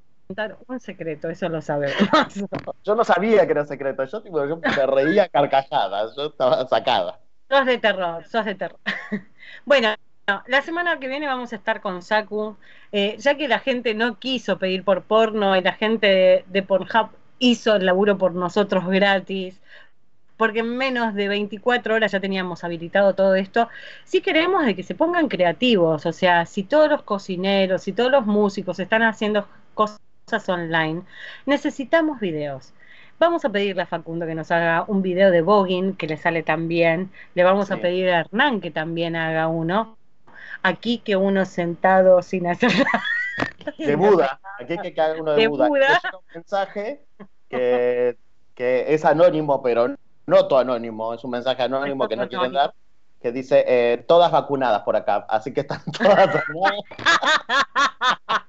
un secreto, eso lo sabemos. [LAUGHS] Yo no sabía que era secreto, yo, tipo, yo me reía carcajadas, yo estaba sacada. Sos de terror, sos de terror. [LAUGHS] Bueno, no, la semana que viene vamos a estar con Saku, eh, ya que la gente no quiso pedir por porno y la gente de, de Pornhub hizo el laburo por nosotros gratis, porque en menos de 24 horas ya teníamos habilitado todo esto, sí queremos de que se pongan creativos, o sea, si todos los cocineros, si todos los músicos están haciendo cosas online, necesitamos videos. Vamos a pedirle a Facundo que nos haga un video de voguing que le sale tan bien. Le vamos a pedir a Hernán que también haga uno. Aquí que uno sentado sin hacer [LAUGHS] nada. De Buda, aquí que haga uno de, De Buda. Un mensaje que, que es anónimo, pero no todo anónimo, es un mensaje anónimo que no quieren anónimo. dar, que dice eh, todas vacunadas por acá, así que están todas. [LAUGHS]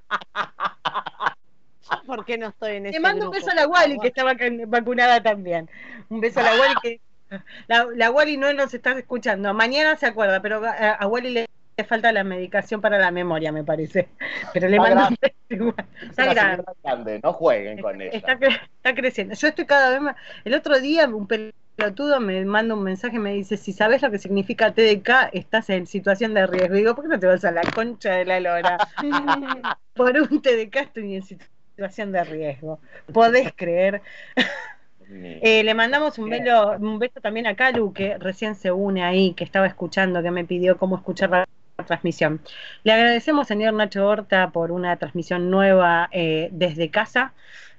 [LAUGHS] ¿Por qué no estoy en ese Le mando un beso a la Wally que está vac- vacunada también. Un beso a la Wally que [LAUGHS] la, la Wally no nos está escuchando. Mañana se acuerda, pero a, a Wally le, le falta la medicación para la memoria, me parece. [LAUGHS] Pero le Está mando un grande. beso igual. Es Está grande. grande, no jueguen con ella. Está, cre- está creciendo. Yo estoy cada vez más. El otro día un pelotudo me manda un mensaje y me dice: Si sabes lo que significa TDK, estás en situación de riesgo. Y digo: ¿Por qué no te vas a la concha de la lora? Por un TDK estoy en situación de riesgo. ¿Podés creer? Eh, le mandamos un, velo, un beso también a Calu, que recién se une ahí, que estaba escuchando, que me pidió cómo escuchar la transmisión. Le agradecemos, señor Nacho Horta, por una transmisión nueva eh, desde casa.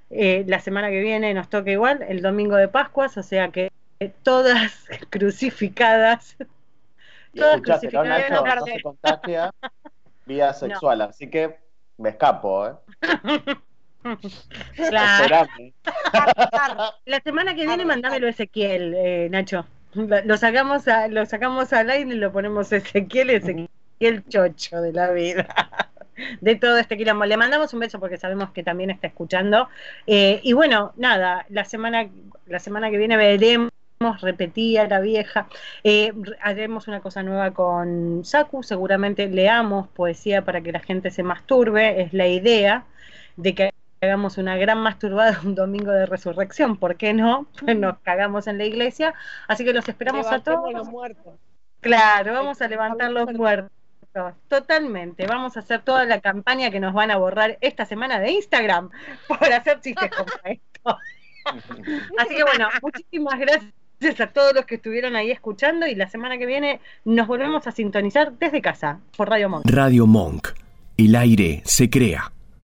Eh, la semana que viene nos toca igual, el domingo de Pascuas, o sea que eh, todas [LAUGHS] crucificadas. Todas escuchate, ¿no, crucificadas. Nacho? No se contagia [LAUGHS] vía sexual, así que me escapo, ¿eh? [LAUGHS] [LAUGHS] Claro. La semana que viene mandámelo Ezequiel, eh, Nacho. Lo sacamos a, lo sacamos al aire y lo ponemos Ezequiel, Ezequiel chocho de la vida. [LAUGHS] De todo este quilombo. Le mandamos un beso porque sabemos que también está escuchando. Eh, y bueno, nada, la semana, la semana que viene veremos, repetía la vieja. Eh, haremos una cosa nueva con Saku, seguramente leamos poesía para que la gente se masturbe, es la idea de que hagamos una gran masturbada un domingo de resurrección, ¿por qué no? Pues nos cagamos en la iglesia, así que los esperamos a todos. los muertos. Claro, vamos a levantar los muertos. Totalmente, vamos a hacer toda la campaña que nos van a borrar esta semana de Instagram [LAUGHS] por hacer chistes como esto. [LAUGHS] Así que bueno, muchísimas gracias a todos los que estuvieron ahí escuchando y la semana que viene nos volvemos a sintonizar desde casa por Radio Monk. Radio Monk. El aire se crea.